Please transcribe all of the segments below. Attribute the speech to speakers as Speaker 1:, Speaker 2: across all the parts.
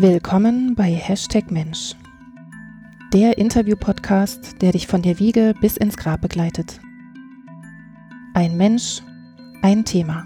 Speaker 1: Willkommen bei Hashtag Mensch, der Interview-Podcast, der dich von der Wiege bis ins Grab begleitet. Ein Mensch, ein Thema.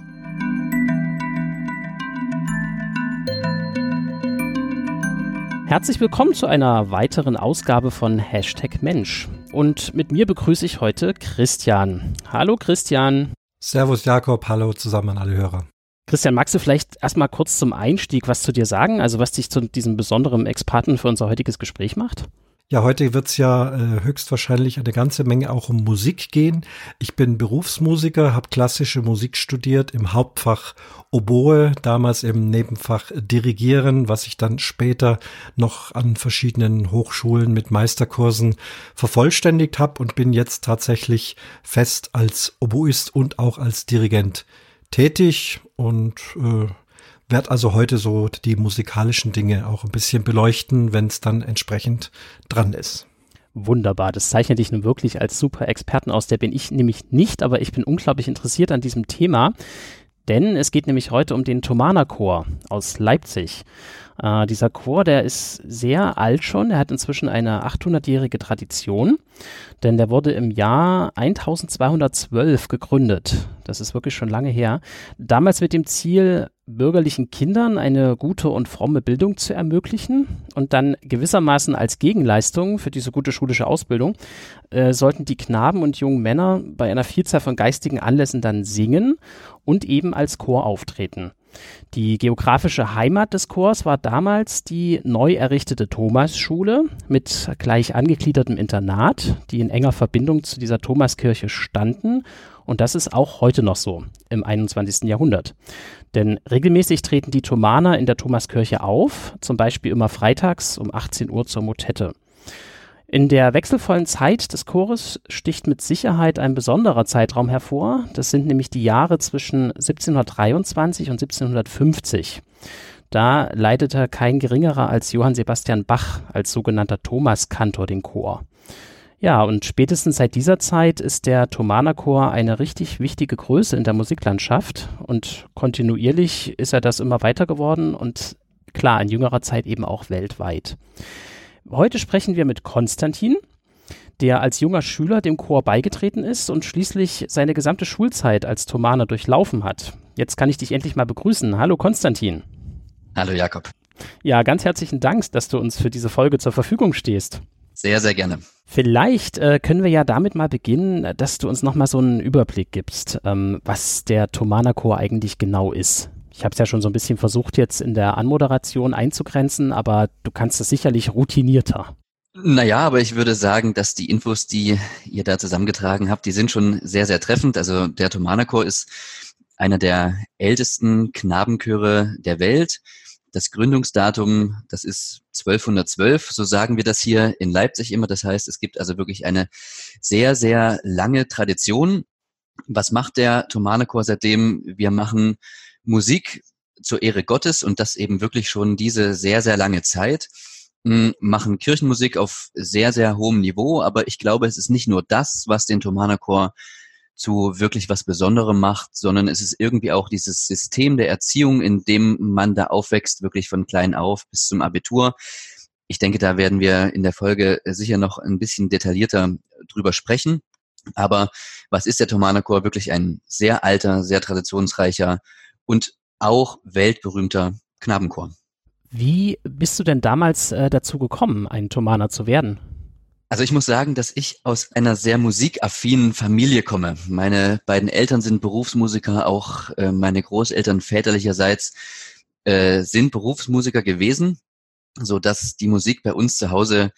Speaker 2: Herzlich willkommen zu einer weiteren Ausgabe von Hashtag Mensch. Und mit mir begrüße ich heute Christian. Hallo Christian.
Speaker 3: Servus Jakob, hallo zusammen an alle Hörer.
Speaker 2: Christian, magst du vielleicht erstmal kurz zum Einstieg was zu dir sagen? Also was dich zu diesem besonderen Experten für unser heutiges Gespräch macht?
Speaker 3: Ja, heute wird es ja äh, höchstwahrscheinlich eine ganze Menge auch um Musik gehen. Ich bin Berufsmusiker, habe klassische Musik studiert im Hauptfach Oboe, damals im Nebenfach Dirigieren, was ich dann später noch an verschiedenen Hochschulen mit Meisterkursen vervollständigt habe und bin jetzt tatsächlich fest als Oboist und auch als Dirigent tätig und äh, werde also heute so die musikalischen Dinge auch ein bisschen beleuchten, wenn es dann entsprechend dran ist.
Speaker 2: Wunderbar, das zeichnet dich nun wirklich als super Experten aus. Der bin ich nämlich nicht, aber ich bin unglaublich interessiert an diesem Thema, denn es geht nämlich heute um den Thomana Chor aus Leipzig. Äh, dieser Chor, der ist sehr alt schon. Er hat inzwischen eine 800-jährige Tradition, denn der wurde im Jahr 1212 gegründet. Das ist wirklich schon lange her. Damals mit dem Ziel, bürgerlichen Kindern eine gute und fromme Bildung zu ermöglichen und dann gewissermaßen als Gegenleistung für diese gute schulische Ausbildung äh, sollten die Knaben und jungen Männer bei einer Vielzahl von geistigen Anlässen dann singen und eben als Chor auftreten. Die geografische Heimat des Chors war damals die neu errichtete Thomasschule mit gleich angegliedertem Internat, die in enger Verbindung zu dieser Thomaskirche standen. Und das ist auch heute noch so im 21. Jahrhundert. Denn regelmäßig treten die Thomaner in der Thomaskirche auf, zum Beispiel immer freitags um 18 Uhr zur Motette. In der wechselvollen Zeit des Chores sticht mit Sicherheit ein besonderer Zeitraum hervor. Das sind nämlich die Jahre zwischen 1723 und 1750. Da leitete kein geringerer als Johann Sebastian Bach als sogenannter Thomaskantor den Chor. Ja, und spätestens seit dieser Zeit ist der Thomaner Chor eine richtig wichtige Größe in der Musiklandschaft und kontinuierlich ist er das immer weiter geworden und klar, in jüngerer Zeit eben auch weltweit. Heute sprechen wir mit Konstantin, der als junger Schüler dem Chor beigetreten ist und schließlich seine gesamte Schulzeit als Thomaner durchlaufen hat. Jetzt kann ich dich endlich mal begrüßen. Hallo Konstantin.
Speaker 4: Hallo Jakob.
Speaker 2: Ja, ganz herzlichen Dank, dass du uns für diese Folge zur Verfügung stehst.
Speaker 4: Sehr, sehr gerne.
Speaker 2: Vielleicht äh, können wir ja damit mal beginnen, dass du uns nochmal so einen Überblick gibst, ähm, was der Thomaner Chor eigentlich genau ist. Ich habe es ja schon so ein bisschen versucht, jetzt in der Anmoderation einzugrenzen, aber du kannst es sicherlich routinierter.
Speaker 4: Naja, aber ich würde sagen, dass die Infos, die ihr da zusammengetragen habt, die sind schon sehr, sehr treffend. Also der Thomanerchor ist einer der ältesten Knabenchöre der Welt. Das Gründungsdatum, das ist 1212, so sagen wir das hier in Leipzig immer. Das heißt, es gibt also wirklich eine sehr, sehr lange Tradition. Was macht der Thomanerchor seitdem? Wir machen Musik zur Ehre Gottes und das eben wirklich schon diese sehr, sehr lange Zeit hm, machen Kirchenmusik auf sehr, sehr hohem Niveau, aber ich glaube, es ist nicht nur das, was den Thomaner Chor zu wirklich was Besonderem macht, sondern es ist irgendwie auch dieses System der Erziehung, in dem man da aufwächst, wirklich von klein auf bis zum Abitur. Ich denke, da werden wir in der Folge sicher noch ein bisschen detaillierter drüber sprechen. Aber was ist der Thomaner Chor? Wirklich ein sehr alter, sehr traditionsreicher und auch weltberühmter Knabenchor.
Speaker 2: Wie bist du denn damals äh, dazu gekommen, ein Thomaner zu werden?
Speaker 4: Also ich muss sagen, dass ich aus einer sehr musikaffinen Familie komme. Meine beiden Eltern sind Berufsmusiker, auch äh, meine Großeltern väterlicherseits äh, sind Berufsmusiker gewesen, so dass die Musik bei uns zu Hause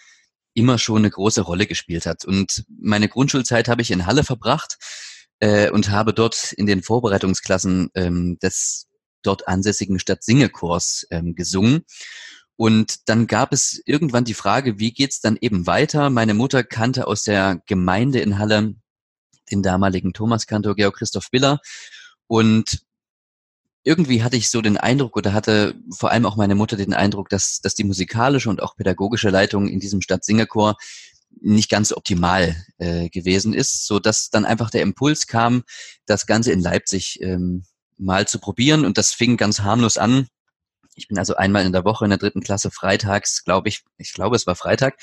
Speaker 4: immer schon eine große Rolle gespielt hat. Und meine Grundschulzeit habe ich in Halle verbracht äh, und habe dort in den Vorbereitungsklassen ähm, des dort ansässigen Stadtsingekurs ähm, gesungen. Und dann gab es irgendwann die Frage, wie geht's dann eben weiter? Meine Mutter kannte aus der Gemeinde in Halle den damaligen Thomaskantor Georg Christoph Biller. Und irgendwie hatte ich so den Eindruck oder hatte vor allem auch meine Mutter den Eindruck, dass, dass die musikalische und auch pädagogische Leitung in diesem Stadtsingerchor nicht ganz optimal äh, gewesen ist, so dass dann einfach der Impuls kam, das Ganze in Leipzig ähm, mal zu probieren und das fing ganz harmlos an. Ich bin also einmal in der Woche in der dritten Klasse freitags, glaube ich, ich glaube es war Freitag,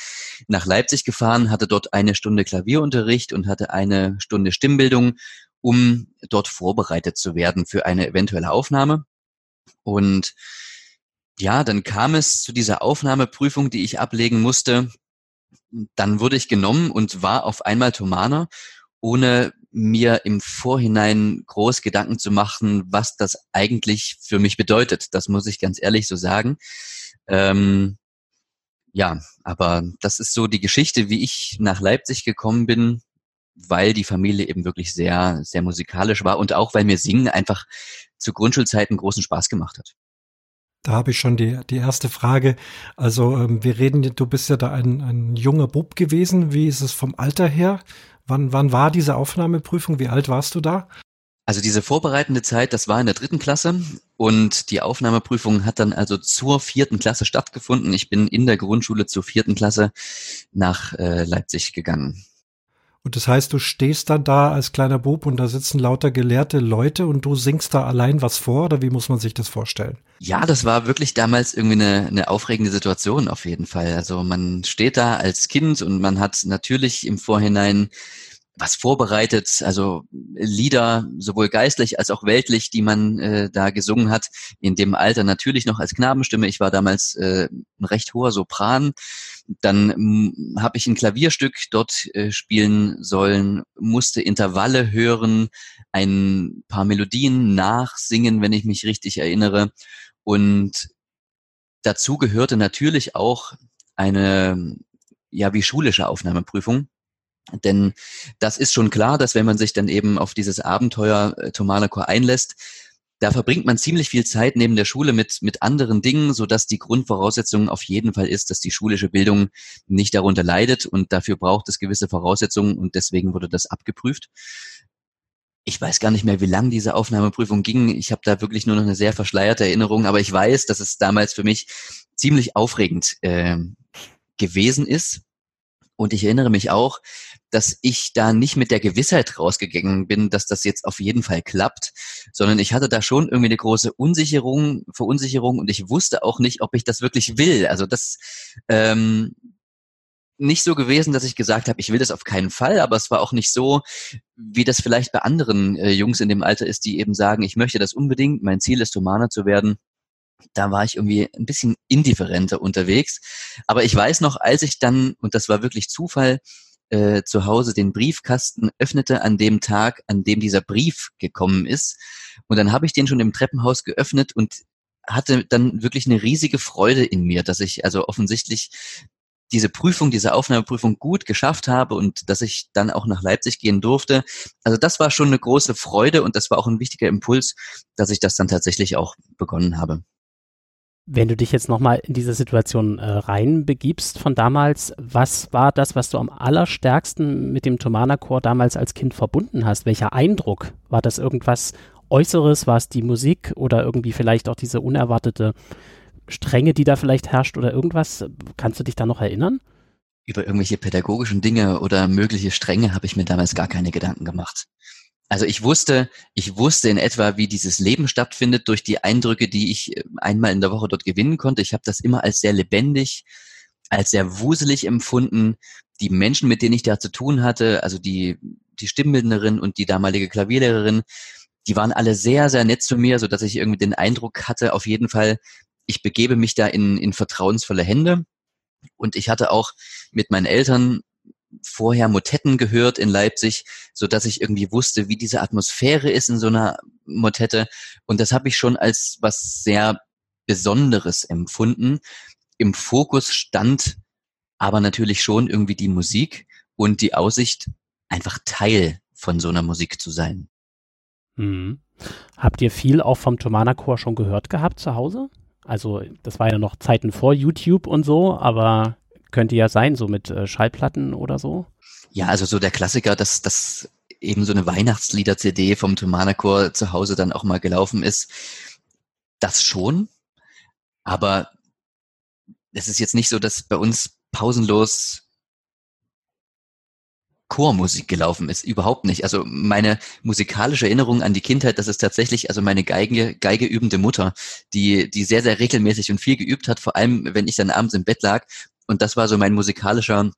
Speaker 4: nach Leipzig gefahren, hatte dort eine Stunde Klavierunterricht und hatte eine Stunde Stimmbildung, um dort vorbereitet zu werden für eine eventuelle Aufnahme. Und ja, dann kam es zu dieser Aufnahmeprüfung, die ich ablegen musste. Dann wurde ich genommen und war auf einmal Thomaner, ohne mir im Vorhinein groß Gedanken zu machen, was das eigentlich für mich bedeutet. Das muss ich ganz ehrlich so sagen. Ähm, ja, aber das ist so die Geschichte, wie ich nach Leipzig gekommen bin, weil die Familie eben wirklich sehr, sehr musikalisch war und auch weil mir Singen einfach zu Grundschulzeiten großen Spaß gemacht hat.
Speaker 3: Da habe ich schon die, die erste Frage. Also ähm, wir reden, du bist ja da ein, ein junger Bub gewesen. Wie ist es vom Alter her? Wann, wann war diese Aufnahmeprüfung? Wie alt warst du da?
Speaker 4: Also diese vorbereitende Zeit, das war in der dritten Klasse und die Aufnahmeprüfung hat dann also zur vierten Klasse stattgefunden. Ich bin in der Grundschule zur vierten Klasse nach äh, Leipzig gegangen.
Speaker 3: Und das heißt, du stehst dann da als kleiner Bub und da sitzen lauter gelehrte Leute und du singst da allein was vor oder wie muss man sich das vorstellen?
Speaker 4: Ja, das war wirklich damals irgendwie eine, eine aufregende Situation auf jeden Fall. Also man steht da als Kind und man hat natürlich im Vorhinein was vorbereitet, also Lieder sowohl geistlich als auch weltlich, die man äh, da gesungen hat, in dem Alter natürlich noch als Knabenstimme. Ich war damals äh, ein recht hoher Sopran. Dann hm, habe ich ein Klavierstück dort äh, spielen sollen, musste Intervalle hören, ein paar Melodien nachsingen, wenn ich mich richtig erinnere. Und dazu gehörte natürlich auch eine ja wie schulische Aufnahmeprüfung denn das ist schon klar, dass wenn man sich dann eben auf dieses Abenteuer äh, Tomalakor einlässt, da verbringt man ziemlich viel Zeit neben der Schule mit, mit anderen Dingen, so dass die Grundvoraussetzung auf jeden Fall ist, dass die schulische Bildung nicht darunter leidet und dafür braucht es gewisse Voraussetzungen und deswegen wurde das abgeprüft. Ich weiß gar nicht mehr, wie lang diese Aufnahmeprüfung ging. Ich habe da wirklich nur noch eine sehr verschleierte Erinnerung, aber ich weiß, dass es damals für mich ziemlich aufregend äh, gewesen ist. Und ich erinnere mich auch, dass ich da nicht mit der Gewissheit rausgegangen bin, dass das jetzt auf jeden Fall klappt, sondern ich hatte da schon irgendwie eine große Unsicherung, Verunsicherung und ich wusste auch nicht, ob ich das wirklich will. Also das ähm, nicht so gewesen, dass ich gesagt habe, ich will das auf keinen Fall, aber es war auch nicht so, wie das vielleicht bei anderen äh, Jungs in dem Alter ist, die eben sagen, ich möchte das unbedingt, mein Ziel ist, Humana zu werden da war ich irgendwie ein bisschen indifferenter unterwegs. Aber ich weiß noch, als ich dann, und das war wirklich Zufall, äh, zu Hause den Briefkasten öffnete an dem Tag, an dem dieser Brief gekommen ist. Und dann habe ich den schon im Treppenhaus geöffnet und hatte dann wirklich eine riesige Freude in mir, dass ich also offensichtlich diese Prüfung, diese Aufnahmeprüfung gut geschafft habe und dass ich dann auch nach Leipzig gehen durfte. Also das war schon eine große Freude und das war auch ein wichtiger Impuls, dass ich das dann tatsächlich auch begonnen habe.
Speaker 2: Wenn du dich jetzt nochmal in diese Situation äh, reinbegibst von damals, was war das, was du am allerstärksten mit dem Tomana-Chor damals als Kind verbunden hast? Welcher Eindruck? War das irgendwas Äußeres? War es die Musik oder irgendwie vielleicht auch diese unerwartete Strenge, die da vielleicht herrscht oder irgendwas? Kannst du dich da noch erinnern?
Speaker 4: Über irgendwelche pädagogischen Dinge oder mögliche Stränge habe ich mir damals gar keine Gedanken gemacht. Also ich wusste, ich wusste in etwa, wie dieses Leben stattfindet durch die Eindrücke, die ich äh, einmal in der Woche dort gewinnen konnte. Ich habe das immer als sehr lebendig, als sehr wuselig empfunden. Die Menschen, mit denen ich da zu tun hatte, also die, die Stimmbildnerin und die damalige Klavierlehrerin, die waren alle sehr, sehr nett zu mir, so dass ich irgendwie den Eindruck hatte, auf jeden Fall, ich begebe mich da in, in vertrauensvolle Hände. Und ich hatte auch mit meinen Eltern vorher Motetten gehört in Leipzig, so dass ich irgendwie wusste, wie diese Atmosphäre ist in so einer Motette. Und das habe ich schon als was sehr Besonderes empfunden. Im Fokus stand aber natürlich schon irgendwie die Musik und die Aussicht, einfach Teil von so einer Musik zu sein.
Speaker 2: Mhm. Habt ihr viel auch vom Tomana Chor schon gehört gehabt zu Hause? Also, das war ja noch Zeiten vor YouTube und so, aber könnte ja sein, so mit äh, Schallplatten oder so.
Speaker 4: Ja, also so der Klassiker, dass dass eben so eine Weihnachtslieder-CD vom Thomanerchor zu Hause dann auch mal gelaufen ist. Das schon. Aber es ist jetzt nicht so, dass bei uns pausenlos Chormusik gelaufen ist. Überhaupt nicht. Also meine musikalische Erinnerung an die Kindheit, das ist tatsächlich also meine Geige, Geige übende Mutter, die, die sehr, sehr regelmäßig und viel geübt hat, vor allem wenn ich dann abends im Bett lag. Und das war so mein musikalischer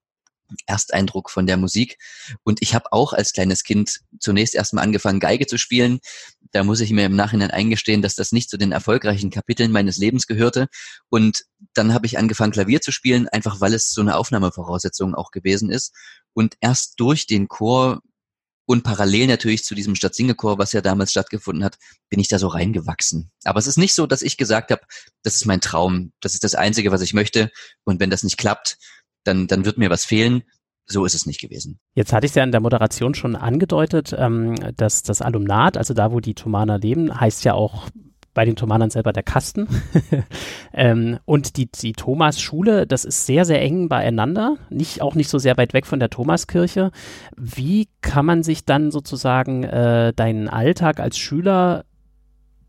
Speaker 4: Ersteindruck von der Musik. Und ich habe auch als kleines Kind zunächst erstmal angefangen, Geige zu spielen. Da muss ich mir im Nachhinein eingestehen, dass das nicht zu den erfolgreichen Kapiteln meines Lebens gehörte. Und dann habe ich angefangen, Klavier zu spielen, einfach weil es so eine Aufnahmevoraussetzung auch gewesen ist. Und erst durch den Chor und parallel natürlich zu diesem Stadtsingechor, was ja damals stattgefunden hat, bin ich da so reingewachsen. Aber es ist nicht so, dass ich gesagt habe, das ist mein Traum, das ist das Einzige, was ich möchte. Und wenn das nicht klappt, dann, dann wird mir was fehlen. So ist es nicht gewesen.
Speaker 2: Jetzt hatte ich es ja in der Moderation schon angedeutet, ähm, dass das Alumnat, also da, wo die Thomaner leben, heißt ja auch bei den Thomanern selber der Kasten. ähm, und die, die Thomas-Schule, das ist sehr, sehr eng beieinander, nicht, auch nicht so sehr weit weg von der Thomaskirche. Wie kann man sich dann sozusagen äh, deinen Alltag als Schüler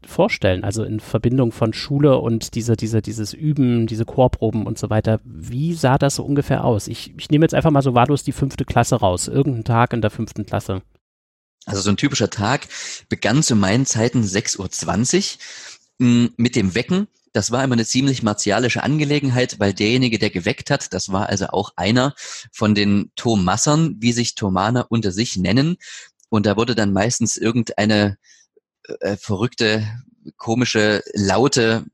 Speaker 2: vorstellen? Also in Verbindung von Schule und diese, diese, dieses Üben, diese Chorproben und so weiter. Wie sah das so ungefähr aus? Ich, ich nehme jetzt einfach mal so wahllos die fünfte Klasse raus. Irgendein Tag in der fünften Klasse.
Speaker 4: Also so ein typischer Tag begann zu meinen Zeiten 6.20 Uhr hm, mit dem Wecken. Das war immer eine ziemlich martialische Angelegenheit, weil derjenige, der geweckt hat, das war also auch einer von den Thomassern, wie sich Thomaner unter sich nennen. Und da wurde dann meistens irgendeine äh, verrückte, komische, laute,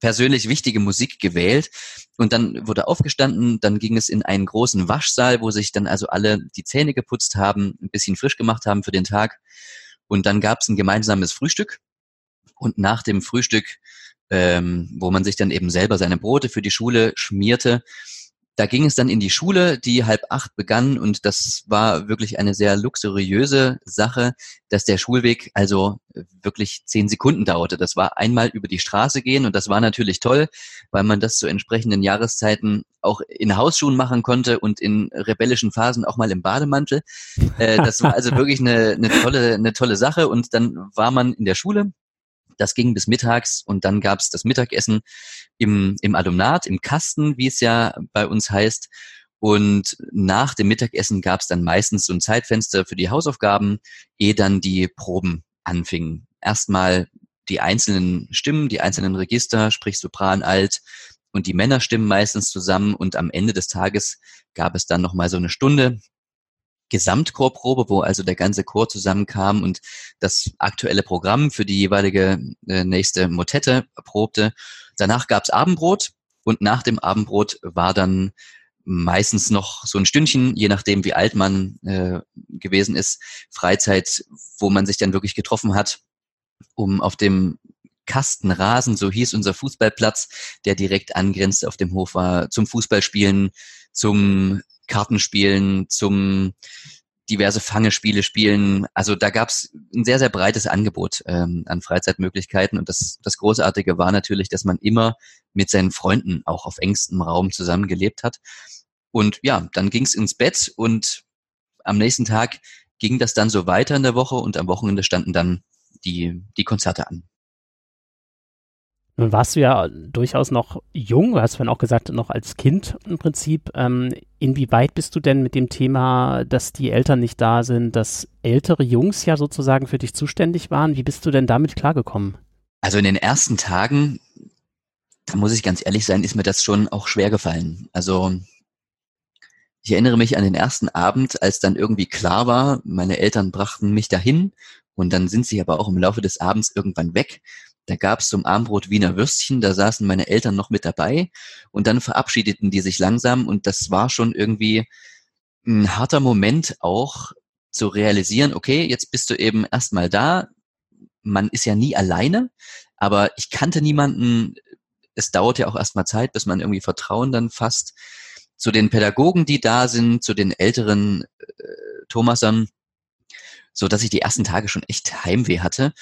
Speaker 4: persönlich wichtige Musik gewählt. Und dann wurde aufgestanden, dann ging es in einen großen Waschsaal, wo sich dann also alle die Zähne geputzt haben, ein bisschen frisch gemacht haben für den Tag. Und dann gab es ein gemeinsames Frühstück. Und nach dem Frühstück, ähm, wo man sich dann eben selber seine Brote für die Schule schmierte, da ging es dann in die Schule, die halb acht begann und das war wirklich eine sehr luxuriöse Sache, dass der Schulweg also wirklich zehn Sekunden dauerte. Das war einmal über die Straße gehen und das war natürlich toll, weil man das zu entsprechenden Jahreszeiten auch in Hausschuhen machen konnte und in rebellischen Phasen auch mal im Bademantel. Äh, das war also wirklich eine, eine tolle, eine tolle Sache und dann war man in der Schule das ging bis mittags und dann gab's das Mittagessen im, im Alumnat, im Kasten, wie es ja bei uns heißt. Und nach dem Mittagessen gab's dann meistens so ein Zeitfenster für die Hausaufgaben, ehe dann die Proben anfingen. Erstmal die einzelnen Stimmen, die einzelnen Register, sprich Sopran, Alt und die Männerstimmen meistens zusammen. Und am Ende des Tages gab es dann nochmal so eine Stunde, Gesamtchorprobe, wo also der ganze Chor zusammenkam und das aktuelle Programm für die jeweilige äh, nächste Motette probte. Danach gab's Abendbrot und nach dem Abendbrot war dann meistens noch so ein Stündchen, je nachdem wie alt man äh, gewesen ist, Freizeit, wo man sich dann wirklich getroffen hat, um auf dem Kastenrasen, so hieß unser Fußballplatz, der direkt angrenzt auf dem Hof war, zum Fußballspielen, zum Kartenspielen, zum diverse Fangespiele spielen. Also da gab es ein sehr, sehr breites Angebot ähm, an Freizeitmöglichkeiten. Und das, das Großartige war natürlich, dass man immer mit seinen Freunden auch auf engstem Raum zusammengelebt hat. Und ja, dann ging es ins Bett und am nächsten Tag ging das dann so weiter in der Woche und am Wochenende standen dann die, die Konzerte an.
Speaker 2: Nun warst du ja durchaus noch jung, du hast vorhin auch gesagt, noch als Kind im Prinzip. Ähm, inwieweit bist du denn mit dem Thema, dass die Eltern nicht da sind, dass ältere Jungs ja sozusagen für dich zuständig waren? Wie bist du denn damit klargekommen?
Speaker 4: Also in den ersten Tagen, da muss ich ganz ehrlich sein, ist mir das schon auch schwer gefallen. Also ich erinnere mich an den ersten Abend, als dann irgendwie klar war, meine Eltern brachten mich dahin und dann sind sie aber auch im Laufe des Abends irgendwann weg. Da gab es zum Armbrot Wiener Würstchen, da saßen meine Eltern noch mit dabei und dann verabschiedeten die sich langsam und das war schon irgendwie ein harter Moment auch zu realisieren, okay, jetzt bist du eben erstmal da. Man ist ja nie alleine, aber ich kannte niemanden. Es dauert ja auch erstmal Zeit, bis man irgendwie Vertrauen dann fasst zu den Pädagogen, die da sind, zu den älteren äh, Thomasern, so dass ich die ersten Tage schon echt Heimweh hatte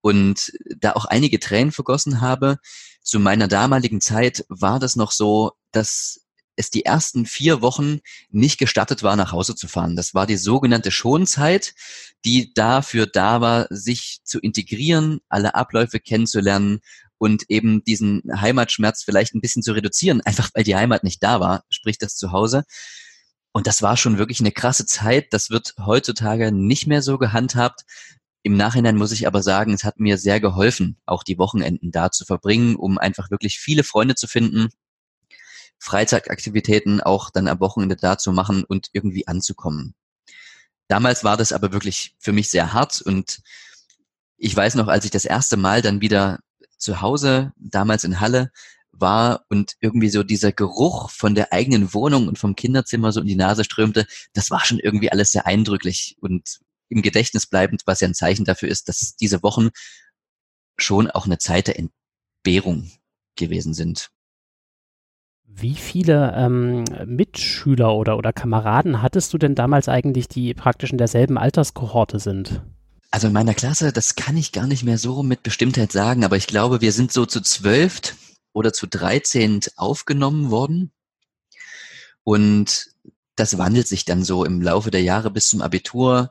Speaker 4: und da auch einige Tränen vergossen habe. Zu meiner damaligen Zeit war das noch so, dass es die ersten vier Wochen nicht gestattet war, nach Hause zu fahren. Das war die sogenannte Schonzeit, die dafür da war, sich zu integrieren, alle Abläufe kennenzulernen und eben diesen Heimatschmerz vielleicht ein bisschen zu reduzieren, einfach weil die Heimat nicht da war, sprich das Zuhause. Und das war schon wirklich eine krasse Zeit. Das wird heutzutage nicht mehr so gehandhabt. Im Nachhinein muss ich aber sagen, es hat mir sehr geholfen, auch die Wochenenden da zu verbringen, um einfach wirklich viele Freunde zu finden, Freizeitaktivitäten auch dann am Wochenende da zu machen und irgendwie anzukommen. Damals war das aber wirklich für mich sehr hart und ich weiß noch, als ich das erste Mal dann wieder zu Hause, damals in Halle, war und irgendwie so dieser Geruch von der eigenen Wohnung und vom Kinderzimmer so in die Nase strömte, das war schon irgendwie alles sehr eindrücklich und im Gedächtnis bleibend, was ja ein Zeichen dafür ist, dass diese Wochen schon auch eine Zeit der Entbehrung gewesen sind.
Speaker 2: Wie viele ähm, Mitschüler oder, oder Kameraden hattest du denn damals eigentlich, die praktisch in derselben Alterskohorte sind?
Speaker 4: Also in meiner Klasse, das kann ich gar nicht mehr so mit Bestimmtheit sagen, aber ich glaube, wir sind so zu zwölf oder zu dreizehn aufgenommen worden. Und das wandelt sich dann so im Laufe der Jahre bis zum Abitur.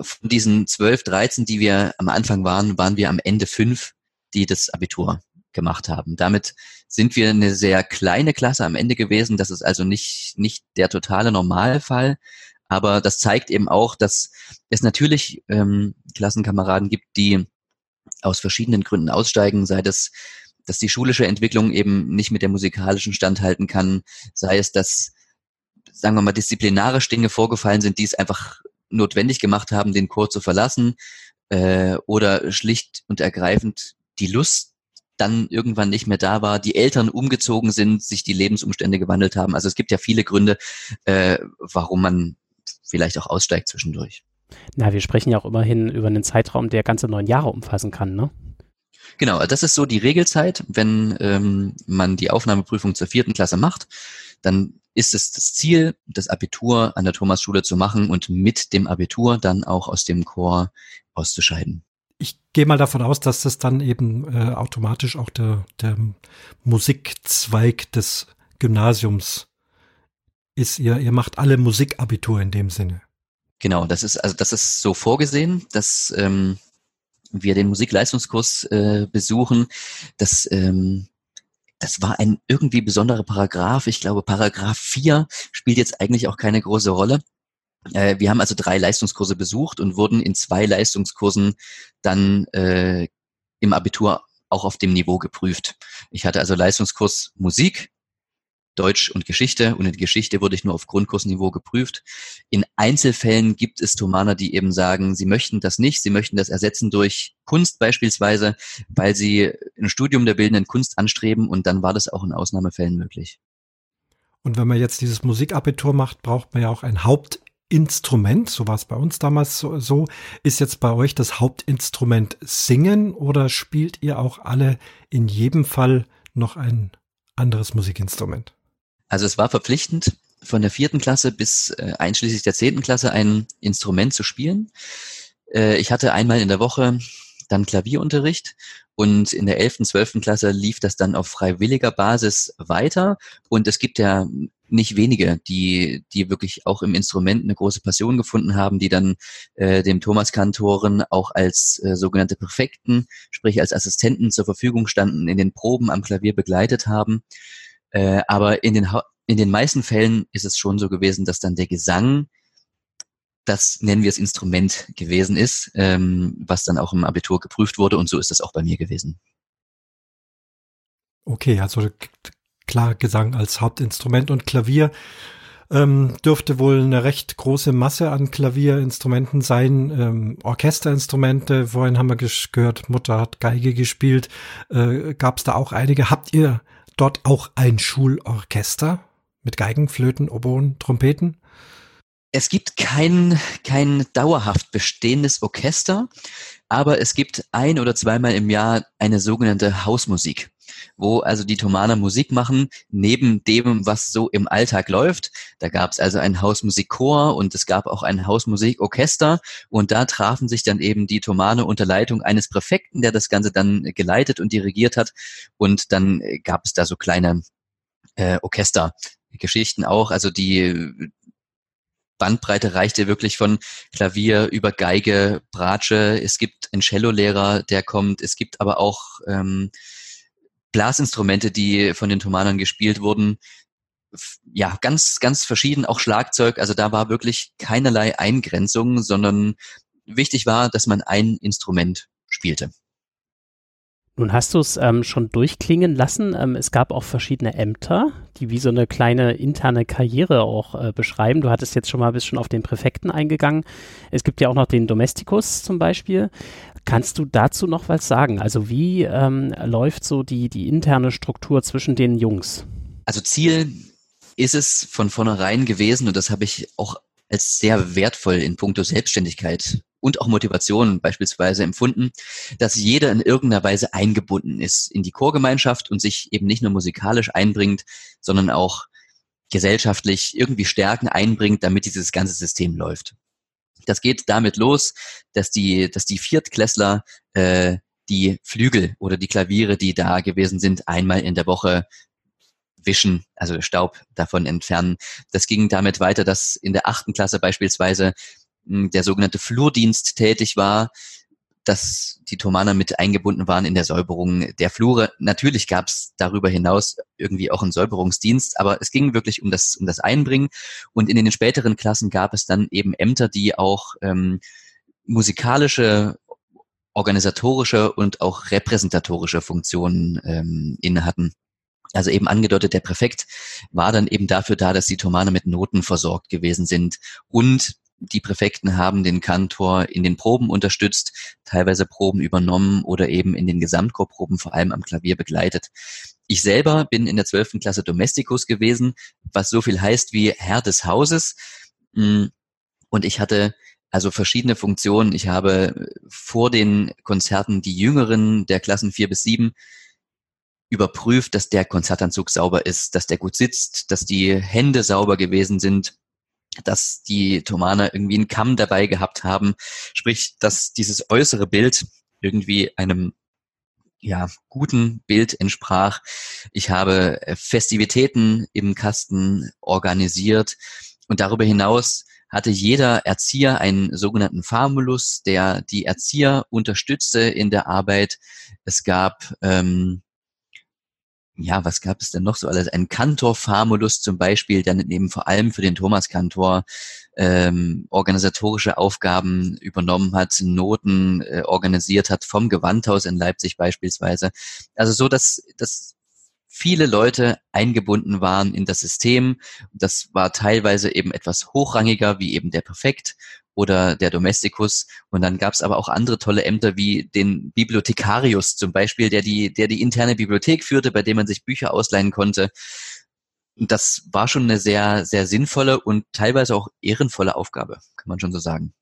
Speaker 4: Von diesen zwölf, dreizehn, die wir am Anfang waren, waren wir am Ende fünf, die das Abitur gemacht haben. Damit sind wir eine sehr kleine Klasse am Ende gewesen. Das ist also nicht, nicht der totale Normalfall. Aber das zeigt eben auch, dass es natürlich ähm, Klassenkameraden gibt, die aus verschiedenen Gründen aussteigen, sei das, dass die schulische Entwicklung eben nicht mit der musikalischen standhalten kann, sei es, dass, sagen wir mal, disziplinarisch Dinge vorgefallen sind, die es einfach notwendig gemacht haben, den Chor zu verlassen, äh, oder schlicht und ergreifend die Lust dann irgendwann nicht mehr da war, die Eltern umgezogen sind, sich die Lebensumstände gewandelt haben. Also es gibt ja viele Gründe, äh, warum man vielleicht auch aussteigt zwischendurch.
Speaker 2: Na, wir sprechen ja auch immerhin über einen Zeitraum, der ganze neun Jahre umfassen kann, ne?
Speaker 4: Genau, das ist so die Regelzeit. Wenn ähm, man die Aufnahmeprüfung zur vierten Klasse macht, dann ist es das Ziel, das Abitur an der Thomasschule zu machen und mit dem Abitur dann auch aus dem Chor auszuscheiden.
Speaker 3: Ich gehe mal davon aus, dass das dann eben äh, automatisch auch der, der Musikzweig des Gymnasiums ist ihr, ihr macht alle Musikabitur in dem Sinne.
Speaker 4: Genau, das ist also das ist so vorgesehen, dass ähm, wir den Musikleistungskurs äh, besuchen. Das ähm, das war ein irgendwie besonderer Paragraph. Ich glaube, Paragraph 4 spielt jetzt eigentlich auch keine große Rolle. Äh, wir haben also drei Leistungskurse besucht und wurden in zwei Leistungskursen dann äh, im Abitur auch auf dem Niveau geprüft. Ich hatte also Leistungskurs Musik, Deutsch und Geschichte und in Geschichte wurde ich nur auf Grundkursniveau geprüft. In Einzelfällen gibt es Thomaner, die eben sagen, sie möchten das nicht, sie möchten das ersetzen durch Kunst beispielsweise, weil sie ein Studium der bildenden Kunst anstreben und dann war das auch in Ausnahmefällen möglich.
Speaker 3: Und wenn man jetzt dieses Musikabitur macht, braucht man ja auch ein Hauptinstrument, so war es bei uns damals so, so. Ist jetzt bei euch das Hauptinstrument Singen oder spielt ihr auch alle in jedem Fall noch ein anderes Musikinstrument?
Speaker 4: Also es war verpflichtend, von der vierten Klasse bis äh, einschließlich der zehnten Klasse ein Instrument zu spielen. Äh, ich hatte einmal in der Woche dann Klavierunterricht und in der elften, zwölften Klasse lief das dann auf freiwilliger Basis weiter. Und es gibt ja nicht wenige, die, die wirklich auch im Instrument eine große Passion gefunden haben, die dann äh, dem Thomas-Kantoren auch als äh, sogenannte Perfekten, sprich als Assistenten zur Verfügung standen, in den Proben am Klavier begleitet haben. Äh, aber in den, in den meisten Fällen ist es schon so gewesen, dass dann der Gesang das nennen wir es Instrument gewesen ist, ähm, was dann auch im Abitur geprüft wurde und so ist das auch bei mir gewesen.
Speaker 3: Okay, also klar Gesang als Hauptinstrument und Klavier ähm, dürfte wohl eine recht große Masse an Klavierinstrumenten sein. Ähm, Orchesterinstrumente, vorhin haben wir gehört, Mutter hat Geige gespielt. Äh, Gab es da auch einige? Habt ihr dort auch ein Schulorchester mit Geigen, Flöten, Oboen, Trompeten?
Speaker 4: Es gibt kein, kein dauerhaft bestehendes Orchester, aber es gibt ein oder zweimal im Jahr eine sogenannte Hausmusik, wo also die Thomaner Musik machen, neben dem, was so im Alltag läuft. Da gab es also einen Hausmusikchor und es gab auch ein Hausmusikorchester und da trafen sich dann eben die Thomaner unter Leitung eines Präfekten, der das Ganze dann geleitet und dirigiert hat und dann gab es da so kleine äh, Orchestergeschichten auch, also die Bandbreite reichte wirklich von Klavier über Geige, Bratsche. Es gibt einen Cello-Lehrer, der kommt. Es gibt aber auch ähm, Blasinstrumente, die von den Thomanern gespielt wurden. ja, ganz, ganz verschieden, auch Schlagzeug. Also da war wirklich keinerlei Eingrenzung, sondern wichtig war, dass man ein Instrument spielte.
Speaker 2: Nun hast du es ähm, schon durchklingen lassen. Ähm, es gab auch verschiedene Ämter, die wie so eine kleine interne Karriere auch äh, beschreiben. Du hattest jetzt schon mal ein bisschen auf den Präfekten eingegangen. Es gibt ja auch noch den Domesticus zum Beispiel. Kannst du dazu noch was sagen? Also wie ähm, läuft so die, die interne Struktur zwischen den Jungs?
Speaker 4: Also Ziel ist es von vornherein gewesen, und das habe ich auch als sehr wertvoll in puncto Selbstständigkeit und auch Motivation beispielsweise empfunden, dass jeder in irgendeiner Weise eingebunden ist in die Chorgemeinschaft und sich eben nicht nur musikalisch einbringt, sondern auch gesellschaftlich irgendwie Stärken einbringt, damit dieses ganze System läuft. Das geht damit los, dass die, dass die Viertklässler äh, die Flügel oder die Klaviere, die da gewesen sind, einmal in der Woche wischen, also Staub davon entfernen. Das ging damit weiter, dass in der achten Klasse beispielsweise der sogenannte Flurdienst tätig war, dass die Thomaner mit eingebunden waren in der Säuberung der Flure. Natürlich gab es darüber hinaus irgendwie auch einen Säuberungsdienst, aber es ging wirklich um das, um das Einbringen. Und in den späteren Klassen gab es dann eben Ämter, die auch ähm, musikalische, organisatorische und auch repräsentatorische Funktionen ähm, inne hatten. Also eben angedeutet, der Präfekt war dann eben dafür da, dass die Thomaner mit Noten versorgt gewesen sind und die Präfekten haben den Kantor in den Proben unterstützt, teilweise Proben übernommen oder eben in den Gesamtchorproben vor allem am Klavier begleitet. Ich selber bin in der zwölften Klasse Domesticus gewesen, was so viel heißt wie Herr des Hauses. Mm, und ich hatte also verschiedene Funktionen. Ich habe vor den Konzerten die Jüngeren der Klassen vier bis sieben überprüft, dass der Konzertanzug sauber ist, dass der gut sitzt, dass die Hände sauber gewesen sind, dass die Thomaner irgendwie einen Kamm dabei gehabt haben, sprich, dass dieses äußere Bild irgendwie einem ja, guten Bild entsprach. Ich habe äh, Festivitäten im Kasten organisiert und darüber hinaus hatte jeder Erzieher einen sogenannten Famulus, der die Erzieher unterstützte in der Arbeit. Es gab ähm, ja, was gab es denn noch so alles? Ein Kantor-Famulus zum Beispiel, der eben vor allem für den Thomas-Kantor ähm, organisatorische Aufgaben übernommen hat, Noten äh, organisiert hat, vom Gewandhaus in Leipzig beispielsweise. Also so, dass, dass viele Leute eingebunden waren in das System. Das war teilweise eben etwas hochrangiger, wie eben der Präfekt oder der Domesticus. Und dann gab es aber auch andere tolle Ämter wie den Bibliothekarius zum Beispiel, der die, der die interne Bibliothek führte, bei dem man sich Bücher ausleihen konnte. Das war schon eine sehr, sehr sinnvolle und teilweise auch ehrenvolle Aufgabe, kann man schon so sagen.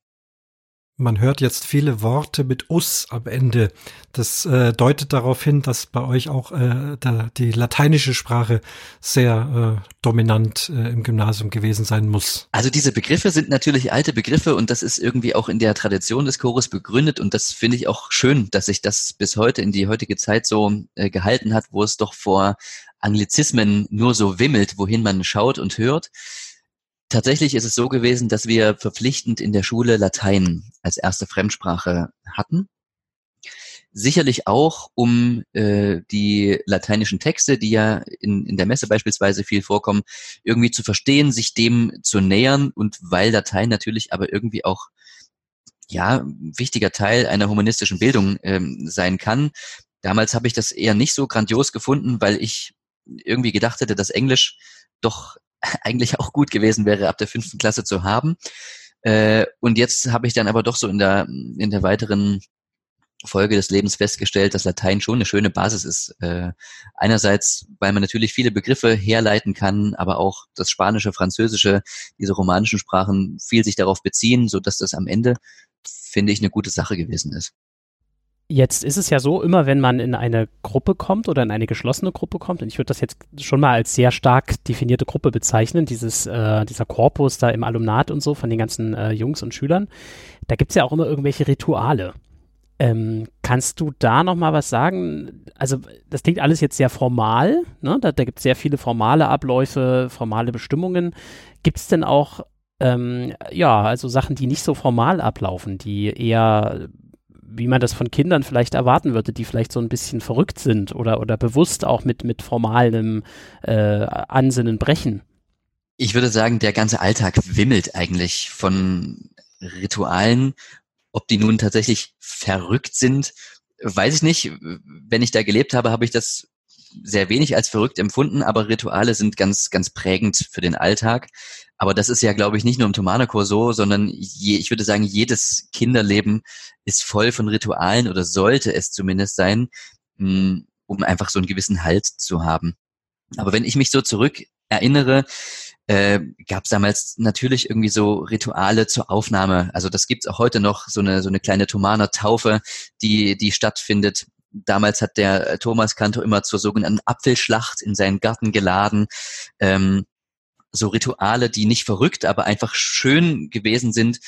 Speaker 3: Man hört jetzt viele Worte mit us am Ende. Das äh, deutet darauf hin, dass bei euch auch äh, da, die lateinische Sprache sehr äh, dominant äh, im Gymnasium gewesen sein muss.
Speaker 4: Also diese Begriffe sind natürlich alte Begriffe und das ist irgendwie auch in der Tradition des Chores begründet und das finde ich auch schön, dass sich das bis heute in die heutige Zeit so äh, gehalten hat, wo es doch vor Anglizismen nur so wimmelt, wohin man schaut und hört. Tatsächlich ist es so gewesen, dass wir verpflichtend in der Schule Latein als erste Fremdsprache hatten. Sicherlich auch, um äh, die lateinischen Texte, die ja in, in der Messe beispielsweise viel vorkommen, irgendwie zu verstehen, sich dem zu nähern und weil Latein natürlich aber irgendwie auch ja wichtiger Teil einer humanistischen Bildung ähm, sein kann. Damals habe ich das eher nicht so grandios gefunden, weil ich irgendwie gedacht hätte, dass Englisch doch eigentlich auch gut gewesen wäre, ab der fünften Klasse zu haben. Äh, und jetzt habe ich dann aber doch so in der, in der weiteren Folge des Lebens festgestellt, dass Latein schon eine schöne Basis ist. Äh, einerseits, weil man natürlich viele Begriffe herleiten kann, aber auch das Spanische, Französische, diese romanischen Sprachen viel sich darauf beziehen, so dass das am Ende, finde ich, eine gute Sache gewesen ist.
Speaker 2: Jetzt ist es ja so, immer wenn man in eine Gruppe kommt oder in eine geschlossene Gruppe kommt, und ich würde das jetzt schon mal als sehr stark definierte Gruppe bezeichnen, dieses, äh, dieser Korpus da im Alumnat und so von den ganzen äh, Jungs und Schülern, da gibt es ja auch immer irgendwelche Rituale. Ähm, kannst du da noch mal was sagen? Also das klingt alles jetzt sehr formal, ne? da, da gibt es sehr viele formale Abläufe, formale Bestimmungen. Gibt es denn auch ähm, ja, also Sachen, die nicht so formal ablaufen, die eher wie man das von Kindern vielleicht erwarten würde, die vielleicht so ein bisschen verrückt sind oder, oder bewusst auch mit, mit formalem äh, Ansinnen brechen?
Speaker 4: Ich würde sagen, der ganze Alltag wimmelt eigentlich von Ritualen. Ob die nun tatsächlich verrückt sind, weiß ich nicht. Wenn ich da gelebt habe, habe ich das sehr wenig als verrückt empfunden, aber Rituale sind ganz, ganz prägend für den Alltag. Aber das ist ja, glaube ich, nicht nur im Tomanakor so, sondern je, ich würde sagen, jedes Kinderleben ist voll von Ritualen oder sollte es zumindest sein, hm, um einfach so einen gewissen Halt zu haben. Aber wenn ich mich so zurück erinnere, äh, gab es damals natürlich irgendwie so Rituale zur Aufnahme. Also das gibt's auch heute noch, so eine, so eine kleine Thomaner-Taufe, die, die stattfindet. Damals hat der Thomas Kantor immer zur sogenannten Apfelschlacht in seinen Garten geladen. Ähm, so Rituale, die nicht verrückt, aber einfach schön gewesen sind.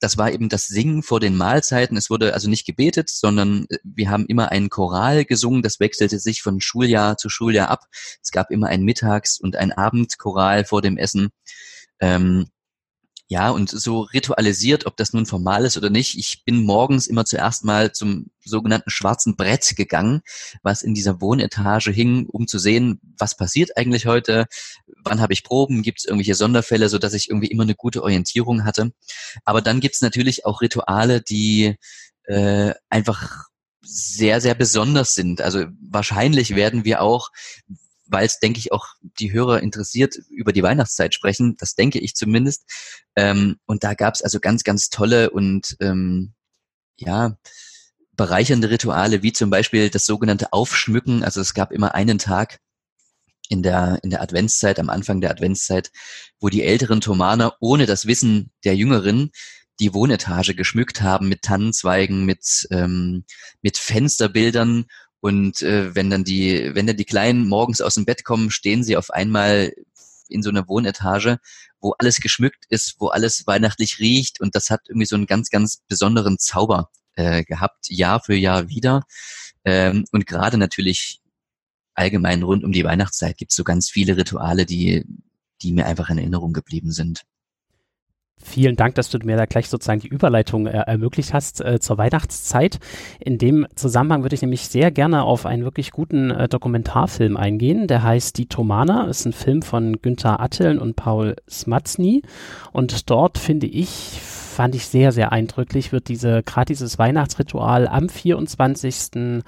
Speaker 4: Das war eben das Singen vor den Mahlzeiten. Es wurde also nicht gebetet, sondern äh, wir haben immer einen Choral gesungen. Das wechselte sich von Schuljahr zu Schuljahr ab. Es gab immer ein Mittags- und ein Abendchoral vor dem Essen. Ähm, ja, und so ritualisiert, ob das nun formal ist oder nicht. Ich bin morgens immer zuerst mal zum sogenannten schwarzen Brett gegangen, was in dieser Wohnetage hing, um zu sehen, was passiert eigentlich heute, wann habe ich Proben, gibt es irgendwelche Sonderfälle, so dass ich irgendwie immer eine gute Orientierung hatte. Aber dann gibt es natürlich auch Rituale, die äh, einfach sehr, sehr besonders sind. Also wahrscheinlich werden wir auch weil es, denke ich, auch die Hörer interessiert, über die Weihnachtszeit sprechen. Das denke ich zumindest. Ähm, und da gab es also ganz, ganz tolle und ähm, ja, bereichernde Rituale, wie zum Beispiel das sogenannte Aufschmücken. Also es gab immer einen Tag in der, in der Adventszeit, am Anfang der Adventszeit, wo die älteren Thomaner ohne das Wissen der Jüngeren die Wohnetage geschmückt haben mit Tannenzweigen, mit, ähm, mit Fensterbildern und äh, wenn dann die, wenn dann die Kleinen morgens aus dem Bett kommen, stehen sie auf einmal in so einer Wohnetage, wo alles geschmückt ist, wo alles weihnachtlich riecht und das hat irgendwie so einen ganz, ganz besonderen Zauber äh, gehabt, Jahr für Jahr wieder. Ähm, und gerade natürlich allgemein rund um die Weihnachtszeit gibt es so ganz viele Rituale, die, die mir einfach in Erinnerung geblieben sind.
Speaker 2: Vielen Dank, dass du mir da gleich sozusagen die Überleitung äh, ermöglicht hast äh, zur Weihnachtszeit. In dem Zusammenhang würde ich nämlich sehr gerne auf einen wirklich guten äh, Dokumentarfilm eingehen. Der heißt Die Tomana, ist ein Film von Günther Atteln und Paul Smatzny. Und dort finde ich fand ich sehr, sehr eindrücklich, wird diese, gerade dieses Weihnachtsritual am 24.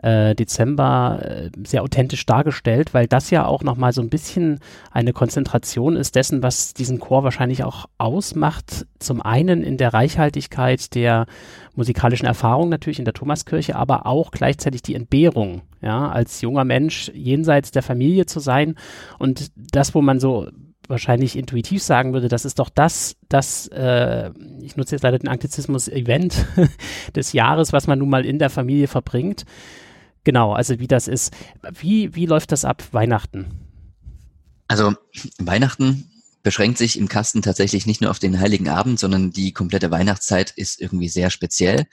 Speaker 2: Äh, Dezember äh, sehr authentisch dargestellt, weil das ja auch nochmal so ein bisschen eine Konzentration ist dessen, was diesen Chor wahrscheinlich auch ausmacht. Zum einen in der Reichhaltigkeit der musikalischen Erfahrung natürlich in der Thomaskirche, aber auch gleichzeitig die Entbehrung, ja, als junger Mensch jenseits der Familie zu sein und das, wo man so wahrscheinlich intuitiv sagen würde, das ist doch das, das, äh, ich nutze jetzt leider den Anglizismus, Event des Jahres, was man nun mal in der Familie verbringt. Genau, also wie das ist. Wie, wie läuft das ab, Weihnachten?
Speaker 4: Also Weihnachten beschränkt sich im Kasten tatsächlich nicht nur auf den Heiligen Abend, sondern die komplette Weihnachtszeit ist irgendwie sehr speziell.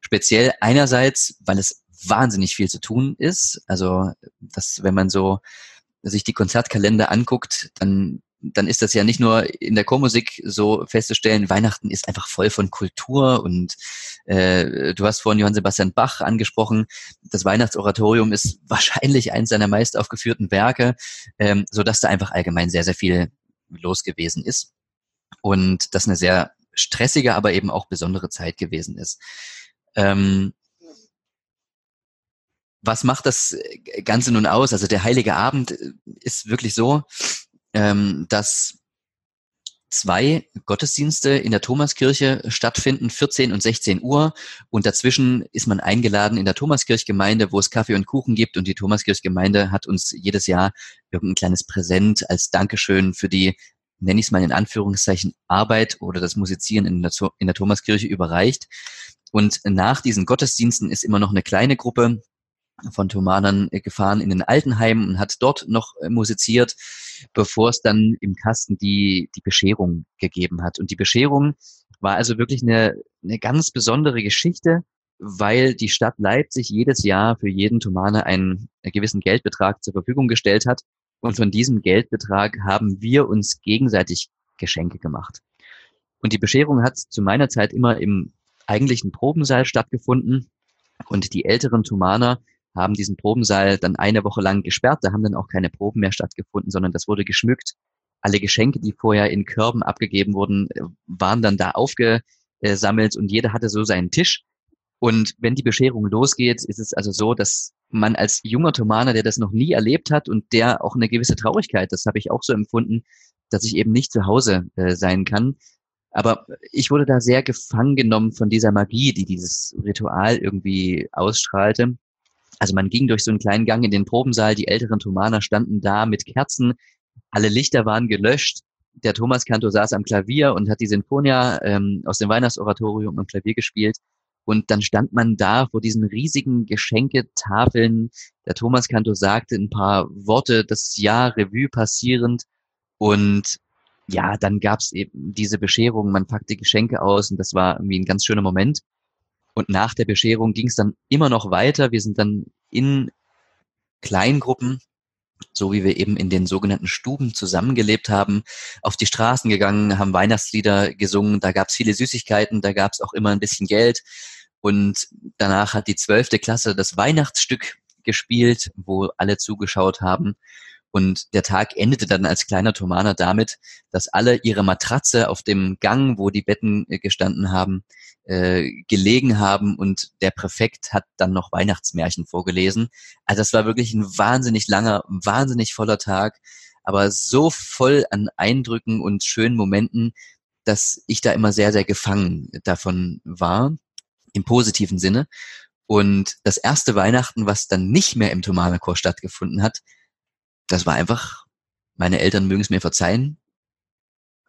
Speaker 4: Speziell einerseits, weil es wahnsinnig viel zu tun ist. Also, das, wenn man so sich die Konzertkalender anguckt, dann dann ist das ja nicht nur in der Chormusik so festzustellen, Weihnachten ist einfach voll von Kultur und äh, du hast vorhin Johann Sebastian Bach angesprochen, das Weihnachtsoratorium ist wahrscheinlich eins seiner meist aufgeführten Werke, ähm, so dass da einfach allgemein sehr, sehr viel los gewesen ist und das eine sehr stressige, aber eben auch besondere Zeit gewesen ist. Ähm, was macht das Ganze nun aus? Also der Heilige Abend ist wirklich so, ähm, dass zwei Gottesdienste in der Thomaskirche stattfinden, 14 und 16 Uhr. Und dazwischen ist man eingeladen in der Thomaskirchgemeinde, wo es Kaffee und Kuchen gibt. Und die Thomaskirchgemeinde hat uns jedes Jahr irgendein kleines Präsent als Dankeschön für die, nenne ich es mal in Anführungszeichen, Arbeit oder das Musizieren in der, in der Thomaskirche überreicht. Und nach diesen Gottesdiensten ist immer noch eine kleine Gruppe von Thomanern gefahren in den Altenheim und hat dort noch äh, musiziert, bevor es dann im Kasten die, die Bescherung gegeben hat. Und die Bescherung war also wirklich eine, eine ganz besondere Geschichte, weil die Stadt Leipzig jedes Jahr für jeden Thomaner einen, einen gewissen Geldbetrag zur Verfügung gestellt hat. Und von diesem Geldbetrag haben wir uns gegenseitig Geschenke gemacht. Und die Bescherung hat zu meiner Zeit immer im eigentlich ein Probensaal stattgefunden und die älteren Thomaner haben diesen Probensaal dann eine Woche lang gesperrt. Da haben dann auch keine Proben mehr stattgefunden, sondern das wurde geschmückt. Alle Geschenke, die vorher in Körben abgegeben wurden, waren dann da aufgesammelt und jeder hatte so seinen Tisch. Und wenn die Bescherung losgeht, ist es also so, dass man als junger Thomaner, der das noch nie erlebt hat und der auch eine gewisse Traurigkeit, das habe ich auch so empfunden, dass ich eben nicht zu Hause äh, sein kann. Aber ich wurde da sehr gefangen genommen von dieser Magie, die dieses Ritual irgendwie ausstrahlte. Also man ging durch so einen kleinen Gang in den Probensaal, die älteren Thomaner standen da mit Kerzen, alle Lichter waren gelöscht. Der Thomas Kantor saß am Klavier und hat die Sinfonia ähm, aus dem Weihnachtsoratorium am Klavier gespielt. Und dann stand man da vor diesen riesigen Geschenketafeln. Der Thomas Kantor sagte ein paar Worte, das Jahr Revue passierend. Und ja, dann gab's eben diese Bescherung, man packte Geschenke aus und das war irgendwie ein ganz schöner Moment. Und nach der Bescherung ging es dann immer noch weiter. Wir sind dann in Kleingruppen, so wie wir eben in den sogenannten Stuben zusammengelebt haben, auf die Straßen gegangen, haben Weihnachtslieder gesungen. Da gab es viele Süßigkeiten, da gab es auch immer ein bisschen Geld. Und danach hat die zwölfte Klasse das Weihnachtsstück gespielt, wo alle zugeschaut haben. Und der Tag endete dann als kleiner Thomaner damit, dass alle ihre Matratze auf dem Gang, wo die Betten äh, gestanden haben, äh, gelegen haben und der Präfekt hat dann noch Weihnachtsmärchen vorgelesen. Also das war wirklich ein wahnsinnig langer, wahnsinnig voller Tag, aber so voll an Eindrücken und schönen Momenten, dass ich da immer sehr, sehr gefangen davon war, im positiven Sinne. Und das erste Weihnachten, was dann nicht mehr im Thomanerchor stattgefunden hat, das war einfach, meine Eltern mögen es mir verzeihen,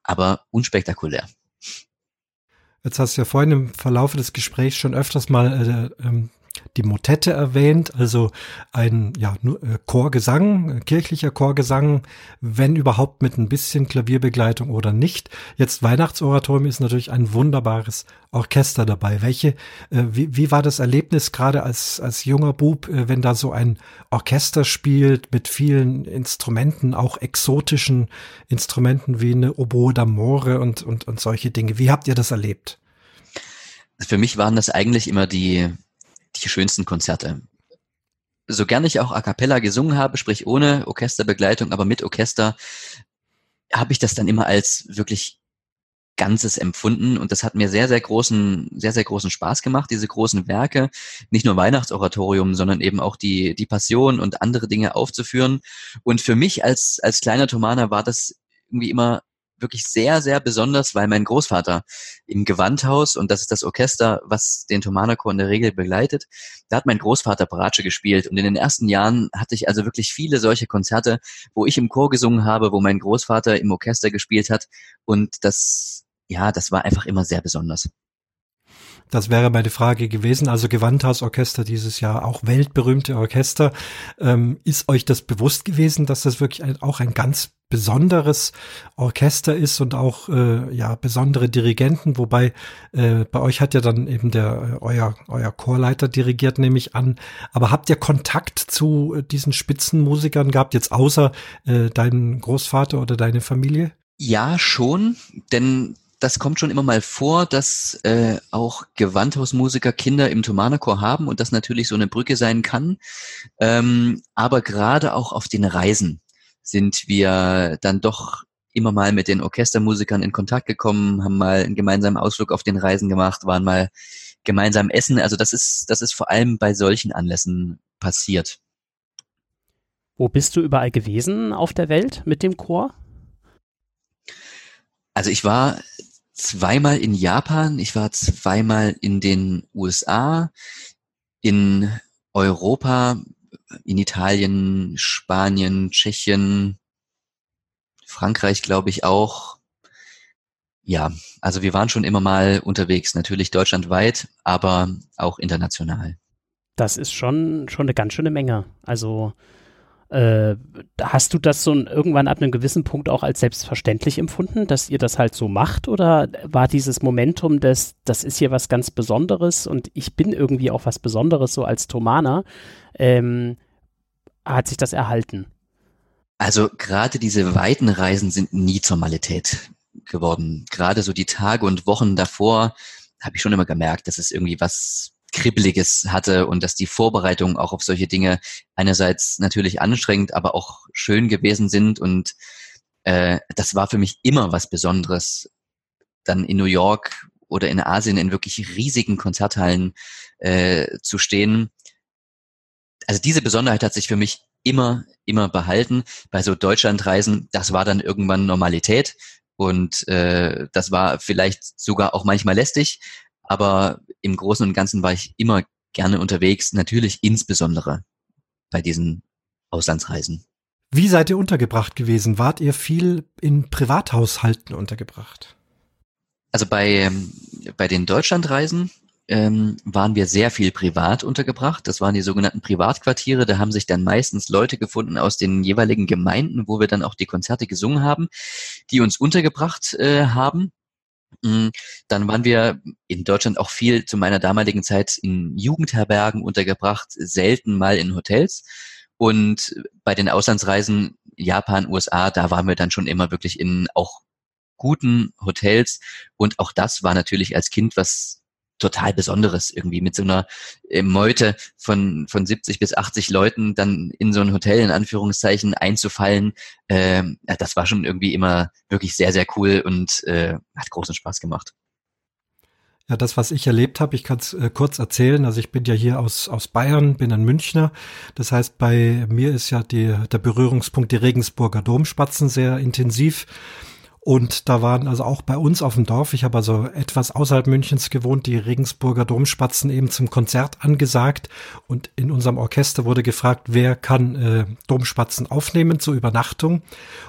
Speaker 4: aber unspektakulär.
Speaker 3: Jetzt hast du ja vorhin im Verlauf des Gesprächs schon öfters mal äh, ähm, die Motette erwähnt, also ein ja, äh, Chorgesang, äh, kirchlicher Chorgesang, wenn überhaupt mit ein bisschen Klavierbegleitung oder nicht. Jetzt Weihnachtsoratorium ist natürlich ein wunderbares Orchester dabei. Welche, äh, wie, wie war das Erlebnis gerade als, als junger Bub, wenn da so ein Orchester spielt mit vielen Instrumenten, auch exotischen Instrumenten wie eine Oboe d'Amore und, und, und solche Dinge. Wie habt ihr das erlebt?
Speaker 4: Für mich waren das eigentlich immer die die schönsten Konzerte. So gern ich auch a cappella gesungen habe, sprich ohne Orchesterbegleitung, aber mit Orchester, habe ich das dann immer als wirklich Ganzes empfunden und das hat mir sehr, sehr großen, sehr, sehr großen Spaß gemacht, diese großen Werke, nicht nur Weihnachtsoratorium, sondern eben auch die, die Passion und andere Dinge aufzuführen. Und für mich als, als kleiner Thomaner war das irgendwie immer wirklich sehr, sehr besonders, weil mein Großvater im Gewandhaus, und das ist das Orchester, was den Thomanerchor in der Regel begleitet, da hat mein Großvater Bratsche gespielt. Und in den ersten Jahren hatte ich also wirklich viele solche Konzerte, wo ich im Chor gesungen habe, wo mein Großvater im Orchester gespielt hat. Und das, ja, das war einfach immer sehr besonders.
Speaker 3: Das wäre meine Frage gewesen. Also Gewandhausorchester dieses Jahr, auch weltberühmte Orchester. Ähm, ist euch das bewusst gewesen, dass das wirklich ein, auch ein ganz besonderes Orchester ist und auch äh, ja besondere Dirigenten, wobei äh, bei euch hat ja dann eben der äh, euer euer Chorleiter dirigiert, nehme ich an. Aber habt ihr Kontakt zu äh, diesen Spitzenmusikern gehabt jetzt außer äh, deinem Großvater oder deine Familie?
Speaker 4: Ja, schon, denn das kommt schon immer mal vor, dass äh, auch Gewandhausmusiker Kinder im Thomanerchor haben und das natürlich so eine Brücke sein kann. Ähm, aber gerade auch auf den Reisen sind wir dann doch immer mal mit den Orchestermusikern in Kontakt gekommen, haben mal einen gemeinsamen Ausflug auf den Reisen gemacht, waren mal gemeinsam essen. Also das ist, das ist vor allem bei solchen Anlässen passiert.
Speaker 2: Wo bist du überall gewesen auf der Welt mit dem Chor?
Speaker 4: Also ich war zweimal in Japan, ich war zweimal in den USA, in Europa, in Italien, Spanien, Tschechien, Frankreich glaube ich auch. Ja, also wir waren schon immer mal unterwegs, natürlich deutschlandweit, aber auch international.
Speaker 2: Das ist schon, schon eine ganz schöne Menge. Also äh, hast du das so irgendwann ab einem gewissen Punkt auch als selbstverständlich empfunden, dass ihr das halt so macht? Oder war dieses Momentum, dass das ist hier was ganz Besonderes und ich bin irgendwie auch was Besonderes so als Thomaner, ähm, hat sich das erhalten?
Speaker 4: Also gerade diese weiten Reisen sind nie zur Normalität geworden. Gerade so die Tage und Wochen davor habe ich schon immer gemerkt, dass es irgendwie was Kribbeliges hatte und dass die Vorbereitungen auch auf solche Dinge einerseits natürlich anstrengend, aber auch schön gewesen sind und äh, das war für mich immer was Besonderes, dann in New York oder in Asien in wirklich riesigen Konzerthallen äh, zu stehen. Also diese Besonderheit hat sich für mich immer, immer behalten. Bei so Deutschlandreisen, das war dann irgendwann Normalität und äh, das war vielleicht sogar auch manchmal lästig, aber im Großen und Ganzen war ich immer gerne unterwegs, natürlich insbesondere bei diesen Auslandsreisen.
Speaker 3: Wie seid ihr untergebracht gewesen? Wart ihr viel in Privathaushalten untergebracht?
Speaker 4: Also bei, ähm, bei den Deutschlandreisen ähm, waren wir sehr viel privat untergebracht. Das waren die sogenannten Privatquartiere. Da haben sich dann meistens Leute gefunden aus den jeweiligen Gemeinden, wo wir dann auch die Konzerte gesungen haben, die uns untergebracht äh, haben. Mm, dann waren wir in Deutschland auch viel zu meiner damaligen Zeit in Jugendherbergen untergebracht, selten mal in Hotels. Und bei den Auslandsreisen Japan, USA, da waren wir dann schon immer wirklich in auch guten Hotels. Und auch das war natürlich als Kind was total Besonderes irgendwie mit so einer äh, Meute von, von 70 bis 80 Leuten dann in so ein Hotel in Anführungszeichen einzufallen. Ja, das war schon irgendwie immer wirklich sehr, sehr cool und äh, hat großen Spaß gemacht.
Speaker 3: Ja, das, was ich erlebt habe, ich kann es äh, kurz erzählen. Also ich bin ja hier aus, aus Bayern, bin ein Münchner. Das heißt, bei mir ist ja die, der Berührungspunkt die Regensburger Domspatzen sehr intensiv. Und da waren also auch bei uns auf dem Dorf, ich habe also etwas außerhalb Münchens gewohnt, die Regensburger Domspatzen eben zum Konzert angesagt. Und in unserem Orchester wurde gefragt, wer kann äh, Domspatzen aufnehmen zur Übernachtung.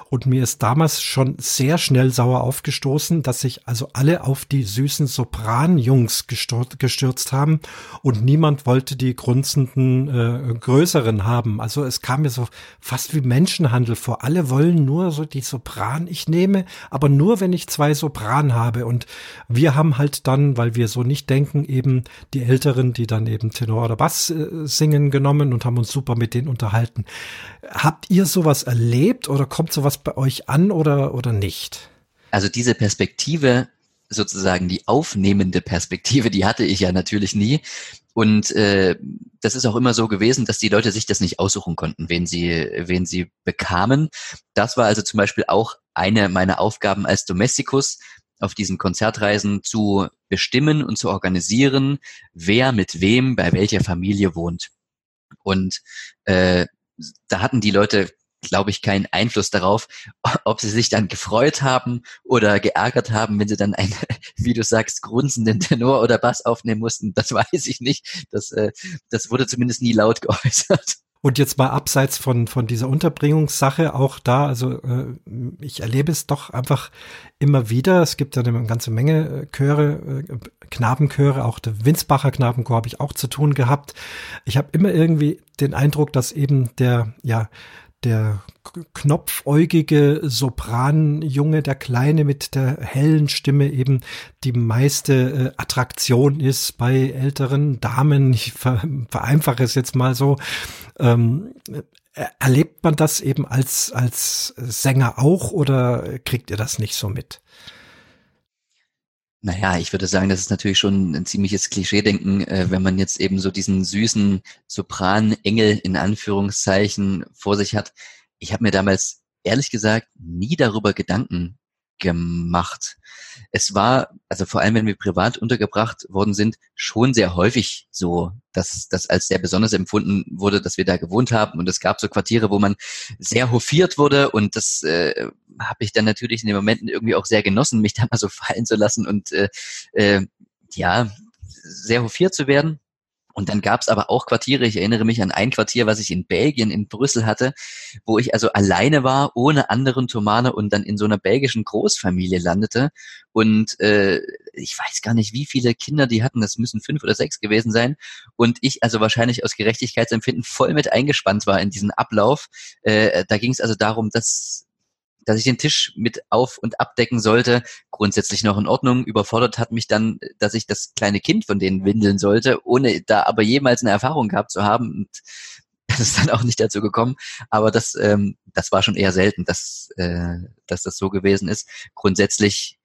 Speaker 3: Und mir ist damals schon sehr schnell sauer aufgestoßen, dass sich also alle auf die süßen Sopranjungs gestürzt haben und niemand wollte die grunzenden äh, größeren haben. Also es kam mir so fast wie Menschenhandel vor. Alle wollen nur so die Sopran ich nehme, aber nur wenn ich zwei Sopran habe. Und wir haben halt dann, weil wir so nicht denken, eben die Älteren, die dann eben Tenor oder Bass äh, singen genommen und haben uns super mit denen unterhalten. Habt ihr sowas erlebt oder kommt sowas bei euch an oder, oder nicht?
Speaker 4: Also diese Perspektive, sozusagen die aufnehmende Perspektive, die hatte ich ja natürlich nie. Und äh, das ist auch immer so gewesen, dass die Leute sich das nicht aussuchen konnten, wen sie, wen sie bekamen. Das war also zum Beispiel auch eine meiner Aufgaben als Domesticus, auf diesen Konzertreisen zu bestimmen und zu organisieren, wer mit wem bei welcher Familie wohnt. Und äh, da hatten die Leute glaube ich, keinen Einfluss darauf, ob sie sich dann gefreut haben oder geärgert haben, wenn sie dann einen, wie du sagst, grunzenden Tenor oder Bass aufnehmen mussten. Das weiß ich nicht. Das, äh, das wurde zumindest nie laut geäußert.
Speaker 3: Und jetzt mal abseits von, von dieser Unterbringungssache, auch da, also äh, ich erlebe es doch einfach immer wieder. Es gibt ja eine ganze Menge äh, Chöre, äh, Knabenchöre, auch der Winsbacher Knabenchor habe ich auch zu tun gehabt. Ich habe immer irgendwie den Eindruck, dass eben der, ja, der knopfäugige Sopranjunge, der Kleine mit der hellen Stimme eben die meiste äh, Attraktion ist bei älteren Damen. Ich ver vereinfache es jetzt mal so. Ähm, erlebt man das eben als, als Sänger auch oder kriegt ihr das nicht so mit?
Speaker 4: Naja, ich würde sagen, das ist natürlich schon ein ziemliches Klischeedenken, äh, wenn man jetzt eben so diesen süßen Sopran-Engel in Anführungszeichen vor sich hat. Ich habe mir damals ehrlich gesagt nie darüber Gedanken gemacht. Es war, also vor allem wenn wir privat untergebracht worden sind, schon sehr häufig so, dass das als sehr besonders empfunden wurde, dass wir da gewohnt haben. Und es gab so Quartiere, wo man sehr hofiert wurde und das äh, habe ich dann natürlich in den Momenten irgendwie auch sehr genossen, mich da mal so fallen zu lassen und äh, äh, ja, sehr hofiert zu werden. Und dann gab es aber auch Quartiere, ich erinnere mich an ein Quartier, was ich in Belgien, in Brüssel hatte, wo ich also alleine war, ohne anderen Tomane und dann in so einer belgischen Großfamilie landete. Und äh, ich weiß gar nicht, wie viele Kinder die hatten, das müssen fünf oder sechs gewesen sein. Und ich also wahrscheinlich aus Gerechtigkeitsempfinden voll mit eingespannt war in diesen Ablauf. Äh, da ging es also darum, dass dass ich den Tisch mit auf und abdecken sollte, grundsätzlich noch in Ordnung. Überfordert hat mich dann, dass ich das kleine Kind von denen windeln sollte, ohne da aber jemals eine Erfahrung gehabt zu haben. Und das ist dann auch nicht dazu gekommen. Aber das, ähm, das war schon eher selten, dass, äh, dass das so gewesen ist. Grundsätzlich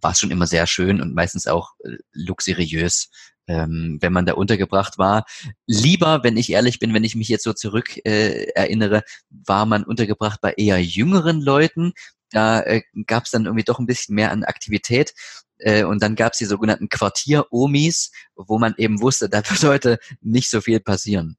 Speaker 4: war es schon immer sehr schön und meistens auch äh, luxuriös, ähm, wenn man da untergebracht war. Lieber, wenn ich ehrlich bin, wenn ich mich jetzt so zurück äh, erinnere, war man untergebracht bei eher jüngeren Leuten. Da äh, gab es dann irgendwie doch ein bisschen mehr an Aktivität. Äh, und dann gab es die sogenannten Quartier-Omis, wo man eben wusste, da wird heute nicht so viel passieren.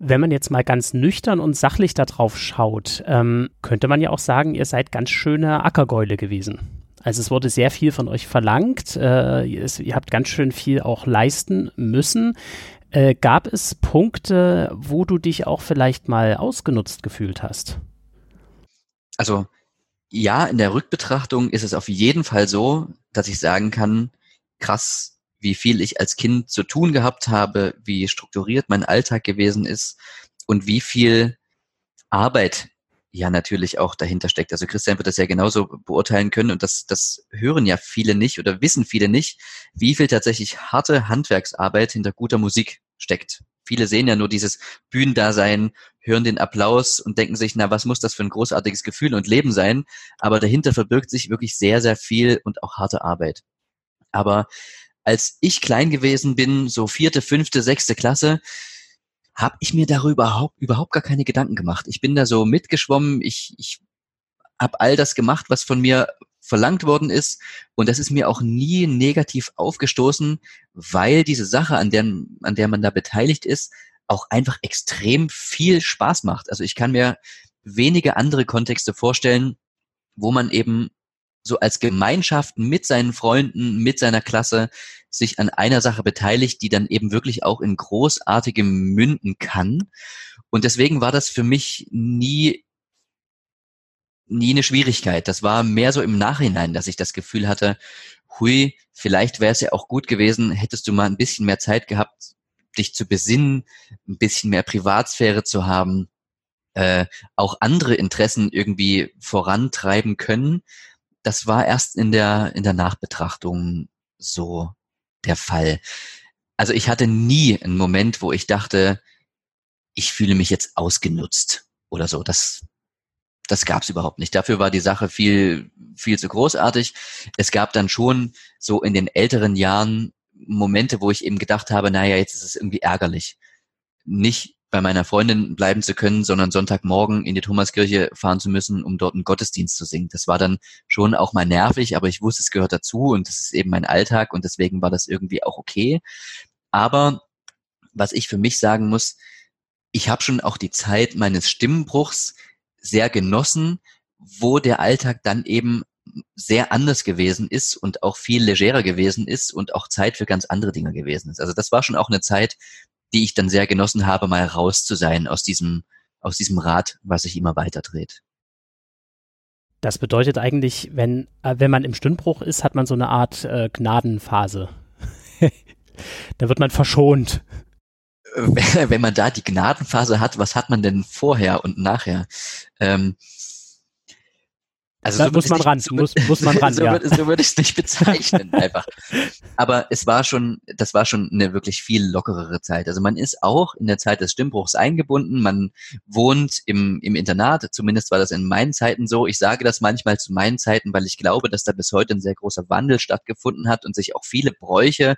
Speaker 2: Wenn man jetzt mal ganz nüchtern und sachlich darauf schaut, ähm, könnte man ja auch sagen, ihr seid ganz schöne Ackergäule gewesen. Also es wurde sehr viel von euch verlangt. Äh, ihr habt ganz schön viel auch leisten müssen. Äh, gab es Punkte, wo du dich auch vielleicht mal ausgenutzt gefühlt hast?
Speaker 4: Also ja, in der Rückbetrachtung ist es auf jeden Fall so, dass ich sagen kann, krass, wie viel ich als Kind zu tun gehabt habe, wie strukturiert mein Alltag gewesen ist und wie viel Arbeit ja natürlich auch dahinter steckt. Also Christian wird das ja genauso beurteilen können und das, das hören ja viele nicht oder wissen viele nicht, wie viel tatsächlich harte Handwerksarbeit hinter guter Musik steckt. Viele sehen ja nur dieses Bühnendasein, hören den Applaus und denken sich, na, was muss das für ein großartiges Gefühl und Leben sein? Aber dahinter verbirgt sich wirklich sehr, sehr viel und auch harte Arbeit. Aber als ich klein gewesen bin, so vierte, fünfte, sechste Klasse, habe ich mir darüber überhaupt, überhaupt gar keine Gedanken gemacht. Ich bin da so mitgeschwommen, ich, ich habe all das gemacht, was von mir verlangt worden ist. Und das ist mir auch nie negativ aufgestoßen, weil diese Sache, an der, an der man da beteiligt ist, auch einfach extrem viel Spaß macht. Also ich kann mir wenige andere Kontexte vorstellen, wo man eben so als Gemeinschaft mit seinen Freunden, mit seiner Klasse sich an einer Sache beteiligt, die dann eben wirklich auch in großartigem münden kann. Und deswegen war das für mich nie nie eine Schwierigkeit. Das war mehr so im Nachhinein, dass ich das Gefühl hatte, hui, vielleicht wäre es ja auch gut gewesen, hättest du mal ein bisschen mehr Zeit gehabt, dich zu besinnen, ein bisschen mehr Privatsphäre zu haben, äh, auch andere Interessen irgendwie vorantreiben können das war erst in der, in der Nachbetrachtung so der Fall. Also ich hatte nie einen Moment, wo ich dachte, ich fühle mich jetzt ausgenutzt oder so. Das, das gab es überhaupt nicht. Dafür war die Sache viel, viel zu großartig. Es gab dann schon so in den älteren Jahren Momente, wo ich eben gedacht habe, naja, jetzt ist es irgendwie ärgerlich. Nicht bei meiner Freundin bleiben zu können, sondern Sonntagmorgen in die Thomaskirche fahren zu müssen, um dort einen Gottesdienst zu singen. Das war dann schon auch mal nervig, aber ich wusste, es gehört dazu und das ist eben mein Alltag und deswegen war das irgendwie auch okay. Aber was ich für mich sagen muss, ich habe schon auch die Zeit meines Stimmenbruchs sehr genossen, wo der Alltag dann eben sehr anders gewesen ist und auch viel legerer gewesen ist und auch Zeit für ganz andere Dinge gewesen ist. Also das war schon auch eine Zeit, die ich dann sehr genossen habe, mal raus zu sein aus diesem, aus diesem Rad, was sich immer weiter dreht.
Speaker 2: Das bedeutet eigentlich, wenn, äh, wenn man im Stündbruch ist, hat man so eine Art äh, Gnadenphase. da wird man verschont.
Speaker 4: Wenn man da die Gnadenphase hat, was hat man denn vorher und nachher? Ähm,
Speaker 2: also da so muss man ran, so, muss, muss man ran,
Speaker 4: so,
Speaker 2: ja.
Speaker 4: Würde, so würde ich es nicht bezeichnen, einfach. Aber es war schon, das war schon eine wirklich viel lockerere Zeit. Also man ist auch in der Zeit des Stimmbruchs eingebunden, man wohnt im, im Internat, zumindest war das in meinen Zeiten so. Ich sage das manchmal zu meinen Zeiten, weil ich glaube, dass da bis heute ein sehr großer Wandel stattgefunden hat und sich auch viele Bräuche,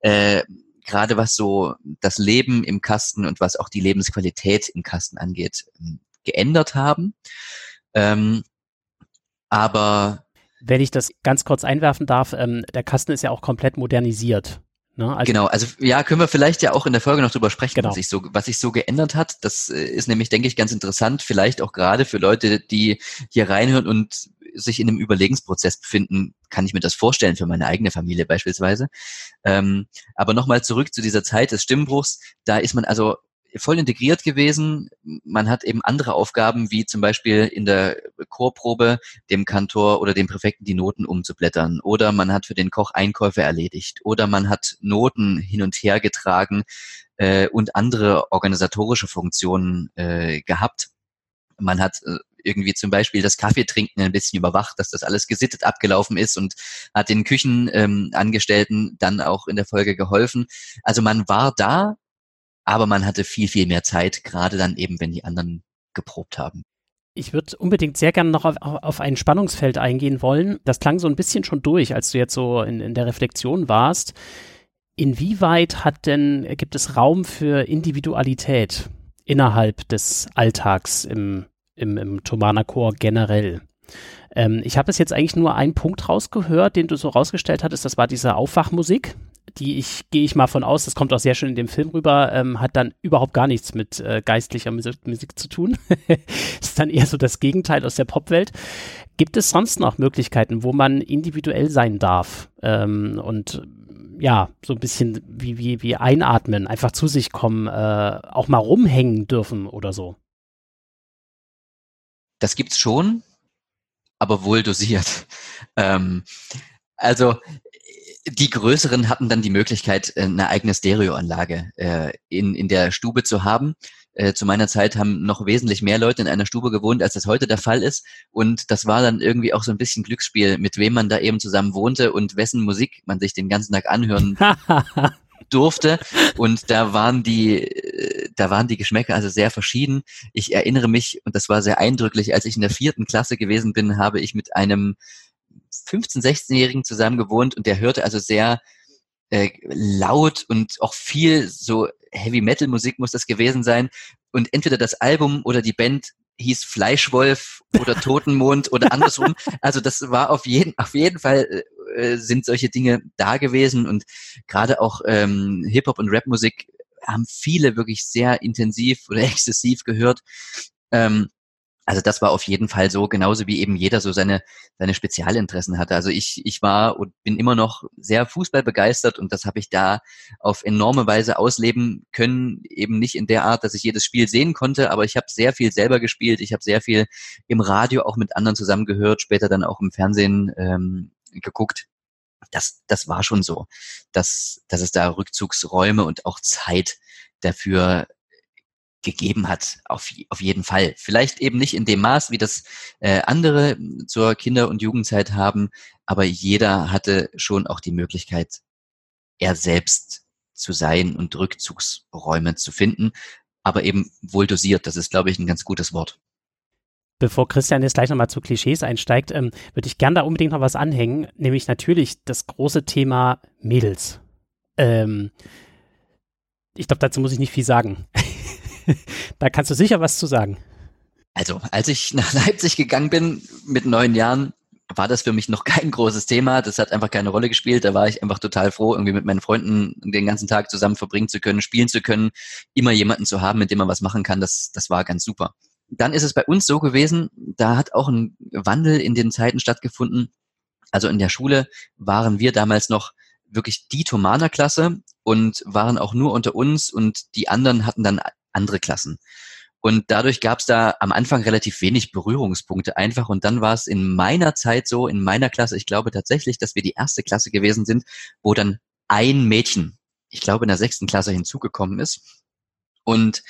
Speaker 4: äh, gerade was so das Leben im Kasten und was auch die Lebensqualität im Kasten angeht, geändert haben. Ähm, aber
Speaker 2: wenn ich das ganz kurz einwerfen darf, ähm, der Kasten ist ja auch komplett modernisiert.
Speaker 4: Ne? Also genau, also ja, können wir vielleicht ja auch in der Folge noch drüber sprechen, genau. was, sich so, was sich so geändert hat. Das äh, ist nämlich, denke ich, ganz interessant, vielleicht auch gerade für Leute, die hier reinhören und sich in einem Überlegensprozess befinden, kann ich mir das vorstellen für meine eigene Familie beispielsweise. Ähm, aber nochmal zurück zu dieser Zeit des Stimmbruchs. Da ist man also voll integriert gewesen. Man hat eben andere Aufgaben, wie zum Beispiel in der Chorprobe dem Kantor oder dem Präfekten die Noten umzublättern. Oder man hat für den Koch Einkäufe erledigt. Oder man hat Noten hin und her getragen äh, und andere organisatorische Funktionen äh, gehabt. Man hat äh, irgendwie zum Beispiel das Kaffeetrinken ein bisschen überwacht, dass das alles gesittet abgelaufen ist und hat den Küchenangestellten ähm, dann auch in der Folge geholfen. Also man war da aber man hatte viel, viel mehr Zeit, gerade dann eben, wenn die anderen geprobt haben.
Speaker 2: Ich würde unbedingt sehr gerne noch auf, auf, ein Spannungsfeld eingehen wollen. Das klang so ein bisschen schon durch, als du jetzt so in, in der Reflexion warst. Inwieweit hat denn, gibt es Raum für Individualität innerhalb des Alltags im, im, im Tomana-Chor generell? Ähm, ich habe es jetzt eigentlich nur einen Punkt rausgehört, den du so rausgestellt hattest, das war diese Aufwachmusik die ich, gehe ich mal von aus, das kommt auch sehr schön in dem Film rüber, ähm, hat dann überhaupt gar nichts mit äh, geistlicher Musik, Musik zu tun. ist dann eher so das Gegenteil aus der Popwelt. Gibt es sonst noch Möglichkeiten, wo man individuell sein darf ähm, und ja, so ein bisschen wie, wie, wie einatmen, einfach zu sich kommen, äh, auch mal rumhängen dürfen oder so?
Speaker 4: Das gibt's schon, aber wohl dosiert. Ähm, also die größeren hatten dann die Möglichkeit, äh, eine eigene Stereoanlage äh, in, in der Stube zu haben. Äh, zu meiner Zeit haben noch wesentlich mehr Leute in einer Stube gewohnt, als das heute der Fall ist. Und das war dann irgendwie auch so ein bisschen Glücksspiel, mit wem man da eben zusammen wohnte und wessen Musik man sich den ganzen Tag anhören durfte. Und da waren die, äh, da waren die Geschmäcker also sehr verschieden. Ich erinnere mich, und das war sehr eindrücklich, als ich in der vierten Klasse gewesen bin, habe ich mit einem 15-, 16-Jährigen zusammen gewohnt und der hörte also sehr äh, laut und auch viel so Heavy Metal Musik muss das gewesen sein. Und entweder das Album oder die Band hieß Fleischwolf oder Totenmond oder andersrum. Also das war auf jeden, auf jeden Fall äh, sind solche Dinge da gewesen und gerade auch ähm, Hip-Hop und Rap-Musik haben viele wirklich sehr intensiv oder exzessiv gehört. Ähm, also das war auf jeden Fall so, genauso wie eben jeder so seine, seine Spezialinteressen hatte. Also ich, ich war und bin immer noch sehr Fußball begeistert und das habe ich da auf enorme Weise ausleben können. Eben nicht in der Art, dass ich jedes Spiel sehen konnte, aber ich habe sehr viel selber gespielt. Ich habe sehr viel im Radio auch mit anderen zusammengehört, später dann auch im Fernsehen ähm, geguckt. Das, das war schon so, dass, dass es da Rückzugsräume und auch Zeit dafür gegeben hat, auf, auf jeden Fall. Vielleicht eben nicht in dem Maß, wie das äh, andere zur Kinder- und Jugendzeit haben, aber jeder hatte schon auch die Möglichkeit, er selbst zu sein und Rückzugsräume zu finden, aber eben wohl dosiert. Das ist, glaube ich, ein ganz gutes Wort.
Speaker 2: Bevor Christian jetzt gleich nochmal zu Klischees einsteigt, ähm, würde ich gerne da unbedingt noch was anhängen, nämlich natürlich das große Thema Mädels. Ähm, ich glaube, dazu muss ich nicht viel sagen. da kannst du sicher was zu sagen.
Speaker 4: Also, als ich nach Leipzig gegangen bin mit neun Jahren, war das für mich noch kein großes Thema. Das hat einfach keine Rolle gespielt. Da war ich einfach total froh, irgendwie mit meinen Freunden den ganzen Tag zusammen verbringen zu können, spielen zu können, immer jemanden zu haben, mit dem man was machen kann. Das, das war ganz super. Dann ist es bei uns so gewesen, da hat auch ein Wandel in den Zeiten stattgefunden. Also in der Schule waren wir damals noch wirklich die Thomaner-Klasse und waren auch nur unter uns und die anderen hatten dann andere Klassen. Und dadurch gab es da am Anfang relativ wenig Berührungspunkte einfach. Und dann war es in meiner Zeit so, in meiner Klasse, ich glaube tatsächlich, dass wir die erste Klasse gewesen sind, wo dann ein Mädchen, ich glaube in der sechsten Klasse hinzugekommen ist. Und,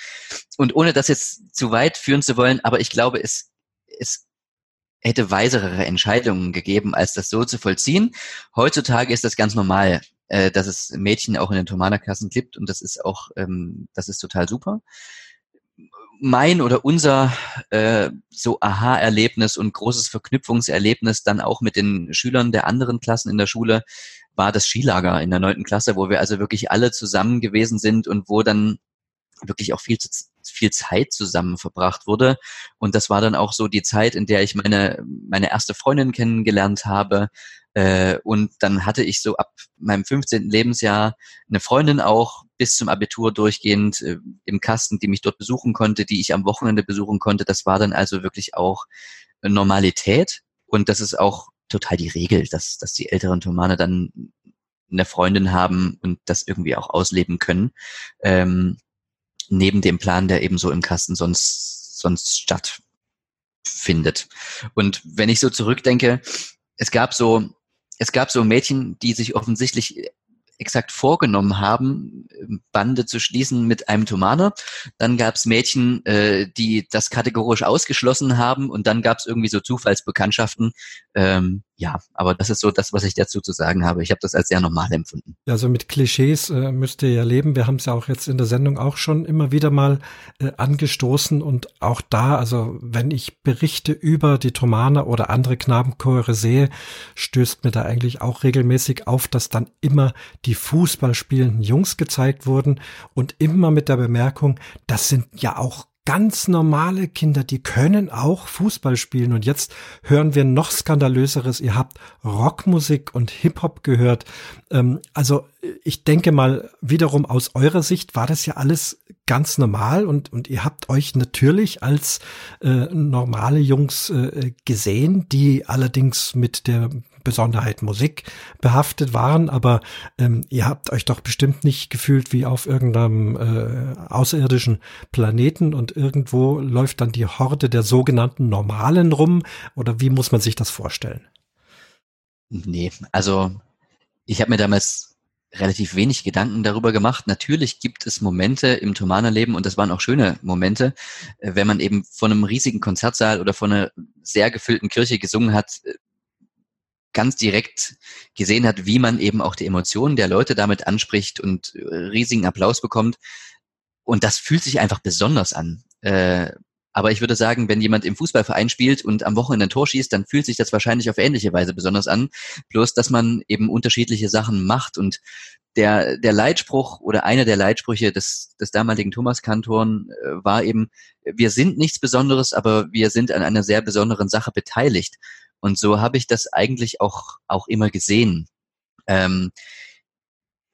Speaker 4: und ohne das jetzt zu weit führen zu wollen, aber ich glaube, es, es hätte weiserere Entscheidungen gegeben, als das so zu vollziehen. Heutzutage ist das ganz normal äh, dass es Mädchen auch in den Thomanerklassen gibt und das ist auch, ähm, das ist total super. Mein oder unser äh, so Aha-Erlebnis und großes Verknüpfungserlebnis dann auch mit den Schülern der anderen Klassen in der Schule war das Skilager in der neunten Klasse, wo wir also wirklich alle zusammen gewesen sind und wo dann wirklich auch viel, viel Zeit zusammen verbracht wurde. Und das war dann auch so die Zeit, in der ich meine, meine erste Freundin kennengelernt habe, äh, und dann hatte ich so ab meinem 15. Lebensjahr eine Freundin auch bis zum Abitur durchgehend äh, im Kasten, die mich dort besuchen konnte, die ich am Wochenende besuchen konnte. Das war dann also wirklich auch Normalität. Und das ist auch total die Regel, dass, dass die älteren Tomane dann eine Freundin haben und das irgendwie auch ausleben können. Ähm, neben dem Plan, der eben so im Kasten sonst, sonst stattfindet. Und wenn ich so zurückdenke, es gab so es gab so Mädchen, die sich offensichtlich exakt vorgenommen haben, Bande zu schließen mit einem Thomaner. Dann gab es Mädchen, äh, die das kategorisch ausgeschlossen haben und dann gab es irgendwie so Zufallsbekanntschaften. Ähm, ja, aber das ist so das, was ich dazu zu sagen habe. Ich habe das als sehr normal empfunden.
Speaker 3: Also mit Klischees äh, müsst ihr ja leben. Wir haben es ja auch jetzt in der Sendung auch schon immer wieder mal äh, angestoßen und auch da, also wenn ich Berichte über die Thomaner oder andere Knabenchöre sehe, stößt mir da eigentlich auch regelmäßig auf, dass dann immer die Fußballspielenden Jungs gezeigt wurden und immer mit der Bemerkung, das sind ja auch ganz normale Kinder, die können auch Fußball spielen. Und jetzt hören wir noch skandalöseres. Ihr habt Rockmusik und Hip-Hop gehört. Ähm, also ich denke mal, wiederum aus eurer Sicht war das ja alles ganz normal und, und ihr habt euch natürlich als äh, normale Jungs äh, gesehen, die allerdings mit der Besonderheit Musik behaftet waren, aber ähm, ihr habt euch doch bestimmt nicht gefühlt wie auf irgendeinem äh, außerirdischen Planeten und irgendwo läuft dann die Horde der sogenannten Normalen rum oder wie muss man sich das vorstellen?
Speaker 4: Nee, also ich habe mir damals relativ wenig Gedanken darüber gemacht. Natürlich gibt es Momente im Thomaner-Leben und das waren auch schöne Momente, äh, wenn man eben von einem riesigen Konzertsaal oder von einer sehr gefüllten Kirche gesungen hat, äh, ganz direkt gesehen hat, wie man eben auch die Emotionen der Leute damit anspricht und äh, riesigen Applaus bekommt. Und das fühlt sich einfach besonders an. Äh, aber ich würde sagen, wenn jemand im Fußballverein spielt und am Wochenende ein Tor schießt, dann fühlt sich das wahrscheinlich auf ähnliche Weise besonders an. Bloß, dass man eben unterschiedliche Sachen macht und der, der Leitspruch oder einer der Leitsprüche des, des damaligen Thomas-Kantoren äh, war eben, wir sind nichts Besonderes, aber wir sind an einer sehr besonderen Sache beteiligt. Und so habe ich das eigentlich auch, auch immer gesehen. Ähm,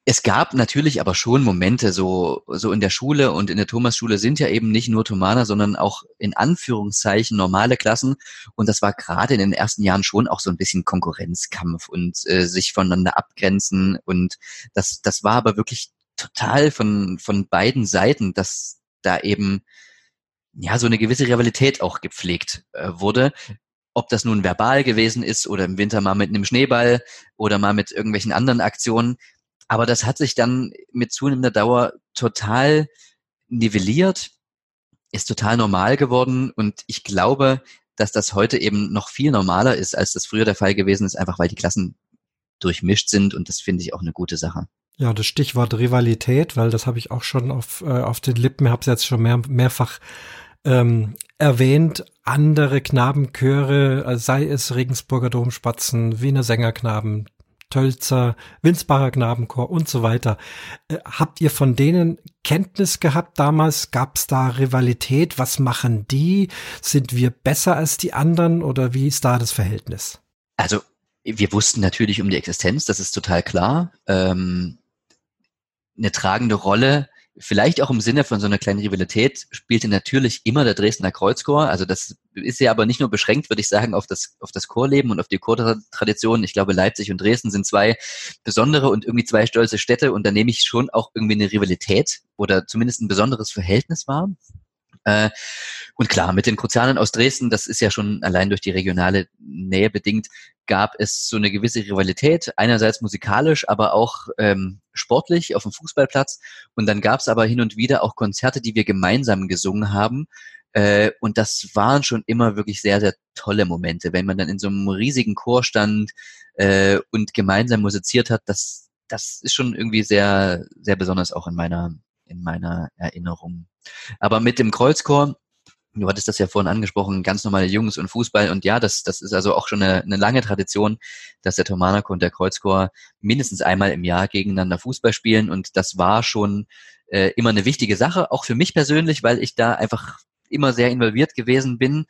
Speaker 4: es gab natürlich aber schon Momente, so, so in der Schule und in der Thomasschule sind ja eben nicht nur Thomaner, sondern auch in Anführungszeichen normale Klassen. Und das war gerade in den ersten Jahren schon auch so ein bisschen Konkurrenzkampf und äh, sich voneinander abgrenzen. Und das, das war aber wirklich total von, von beiden Seiten, dass da eben ja so eine gewisse Rivalität auch gepflegt äh, wurde ob das nun verbal gewesen ist oder im Winter mal mit einem Schneeball oder mal mit irgendwelchen anderen Aktionen. Aber das hat sich dann mit zunehmender Dauer total nivelliert, ist total normal geworden und ich glaube, dass das heute eben noch viel normaler ist, als das früher der Fall gewesen ist, einfach weil die Klassen durchmischt sind und das finde ich auch eine gute Sache.
Speaker 3: Ja, das Stichwort Rivalität, weil das habe ich auch schon auf, äh, auf den Lippen, habe es jetzt schon mehr, mehrfach ähm, erwähnt, andere Knabenchöre, äh, sei es Regensburger Domspatzen, Wiener Sängerknaben, Tölzer, Winsbacher Knabenchor und so weiter. Äh, habt ihr von denen Kenntnis gehabt damals? Gab es da Rivalität? Was machen die? Sind wir besser als die anderen oder wie ist da das Verhältnis?
Speaker 4: Also wir wussten natürlich um die Existenz, das ist total klar. Ähm, eine tragende Rolle Vielleicht auch im Sinne von so einer kleinen Rivalität spielte natürlich immer der Dresdner Kreuzchor. Also das ist ja aber nicht nur beschränkt, würde ich sagen, auf das, auf das Chorleben und auf die Chortradition. Ich glaube, Leipzig und Dresden sind zwei besondere und irgendwie zwei stolze Städte und da nehme ich schon auch irgendwie eine Rivalität oder zumindest ein besonderes Verhältnis wahr. Äh, und klar, mit den Kruzianern aus Dresden, das ist ja schon allein durch die regionale Nähe bedingt, gab es so eine gewisse Rivalität, einerseits musikalisch, aber auch ähm, sportlich auf dem Fußballplatz. Und dann gab es aber hin und wieder auch Konzerte, die wir gemeinsam gesungen haben. Äh, und das waren schon immer wirklich sehr, sehr tolle Momente, wenn man dann in so einem riesigen Chor stand äh, und gemeinsam musiziert hat. Das, das ist schon irgendwie sehr, sehr besonders auch in meiner, in meiner Erinnerung. Aber mit dem Kreuzchor, du hattest das ja vorhin angesprochen, ganz normale Jungs und Fußball. Und ja, das, das ist also auch schon eine, eine lange Tradition, dass der Thomanako und der Kreuzchor mindestens einmal im Jahr gegeneinander Fußball spielen. Und das war schon äh, immer eine wichtige Sache, auch für mich persönlich, weil ich da einfach immer sehr involviert gewesen bin.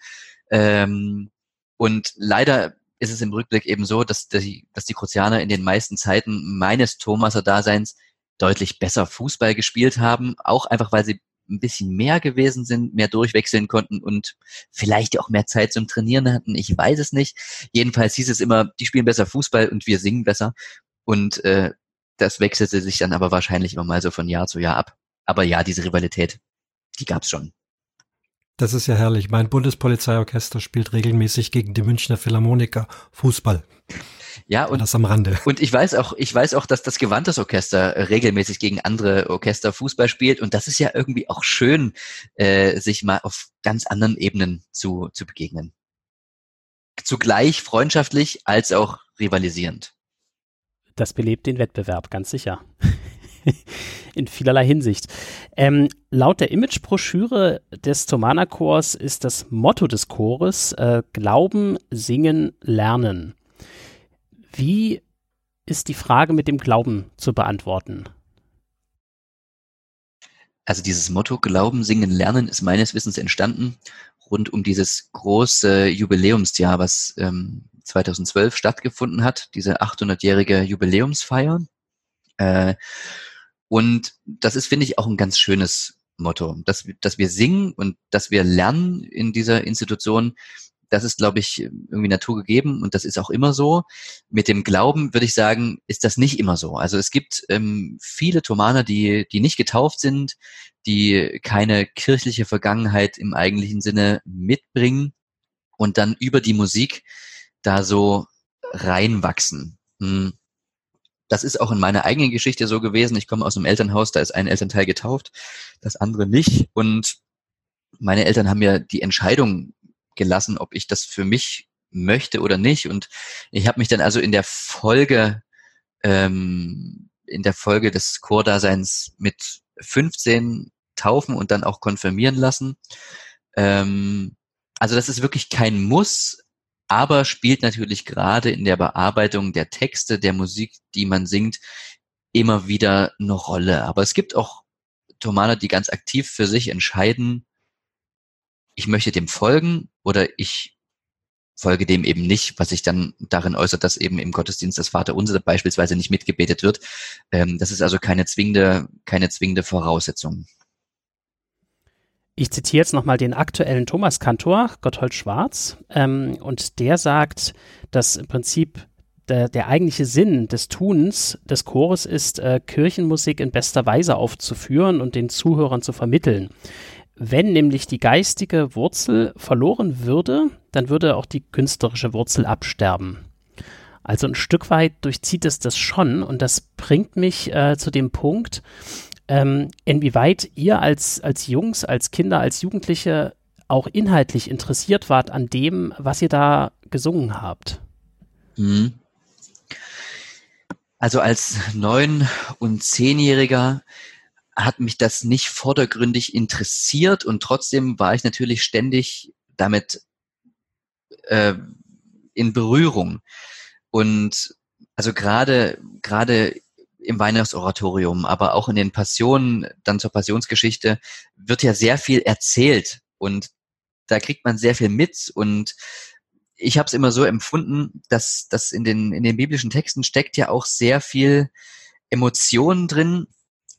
Speaker 4: Ähm, und leider ist es im Rückblick eben so, dass die, dass die Kruzianer in den meisten Zeiten meines Thomaser Daseins deutlich besser Fußball gespielt haben, auch einfach weil sie ein bisschen mehr gewesen sind, mehr durchwechseln konnten und vielleicht auch mehr Zeit zum Trainieren hatten. Ich weiß es nicht. Jedenfalls hieß es immer, die spielen besser Fußball und wir singen besser. Und äh, das wechselte sich dann aber wahrscheinlich immer mal so von Jahr zu Jahr ab. Aber ja, diese Rivalität, die gab's schon.
Speaker 3: Das ist ja herrlich. Mein Bundespolizeiorchester spielt regelmäßig gegen die Münchner Philharmoniker Fußball.
Speaker 4: Ja, und das am Rande. Und ich weiß auch, ich weiß auch, dass das Gewandtes Orchester regelmäßig gegen andere Orchester Fußball spielt und das ist ja irgendwie auch schön, äh, sich mal auf ganz anderen Ebenen zu, zu begegnen. zugleich freundschaftlich als auch rivalisierend.
Speaker 2: Das belebt den Wettbewerb, ganz sicher. In vielerlei Hinsicht. Ähm, laut der Imagebroschüre des Tomana Chors ist das Motto des Chores äh, Glauben, Singen, Lernen. Wie ist die Frage mit dem Glauben zu beantworten?
Speaker 4: Also dieses Motto Glauben, Singen, Lernen ist meines Wissens entstanden rund um dieses große Jubiläumsjahr, was ähm, 2012 stattgefunden hat, diese 800-jährige Jubiläumsfeier. Äh, und das ist, finde ich, auch ein ganz schönes Motto, dass, dass wir singen und dass wir lernen in dieser Institution, das ist, glaube ich, irgendwie naturgegeben und das ist auch immer so. Mit dem Glauben würde ich sagen, ist das nicht immer so. Also es gibt ähm, viele Thomaner, die, die nicht getauft sind, die keine kirchliche Vergangenheit im eigentlichen Sinne mitbringen und dann über die Musik da so reinwachsen. Hm. Das ist auch in meiner eigenen Geschichte so gewesen. Ich komme aus einem Elternhaus, da ist ein Elternteil getauft, das andere nicht. Und meine Eltern haben mir die Entscheidung gelassen, ob ich das für mich möchte oder nicht. Und ich habe mich dann also in der Folge, ähm, in der Folge des Chordaseins mit 15 taufen und dann auch konfirmieren lassen. Ähm, also das ist wirklich kein Muss, aber spielt natürlich gerade in der Bearbeitung der Texte, der Musik, die man singt, immer wieder eine Rolle. Aber es gibt auch Thomaner, die ganz aktiv für sich entscheiden, ich möchte dem folgen oder ich folge dem eben nicht, was sich dann darin äußert, dass eben im Gottesdienst das Vaterunser beispielsweise nicht mitgebetet wird. Ähm, das ist also keine zwingende, keine zwingende Voraussetzung.
Speaker 2: Ich zitiere jetzt nochmal den aktuellen Thomas-Kantor, Gotthold Schwarz, ähm, und der sagt, dass im Prinzip der, der, eigentliche Sinn des Tuns des Chores ist, äh, Kirchenmusik in bester Weise aufzuführen und den Zuhörern zu vermitteln. Wenn nämlich die geistige Wurzel verloren würde, dann würde auch die künstlerische Wurzel absterben. Also ein Stück weit durchzieht es das schon und das bringt mich äh, zu dem Punkt, ähm, inwieweit ihr als, als Jungs, als Kinder, als Jugendliche auch inhaltlich interessiert wart an dem, was ihr da gesungen habt. Mhm.
Speaker 4: Also als neun- und zehnjähriger hat mich das nicht vordergründig interessiert und trotzdem war ich natürlich ständig damit äh, in Berührung. Und also gerade gerade im Weihnachtsoratorium, aber auch in den Passionen, dann zur Passionsgeschichte, wird ja sehr viel erzählt und da kriegt man sehr viel mit und ich habe es immer so empfunden, dass, dass in, den, in den biblischen Texten steckt ja auch sehr viel Emotionen drin,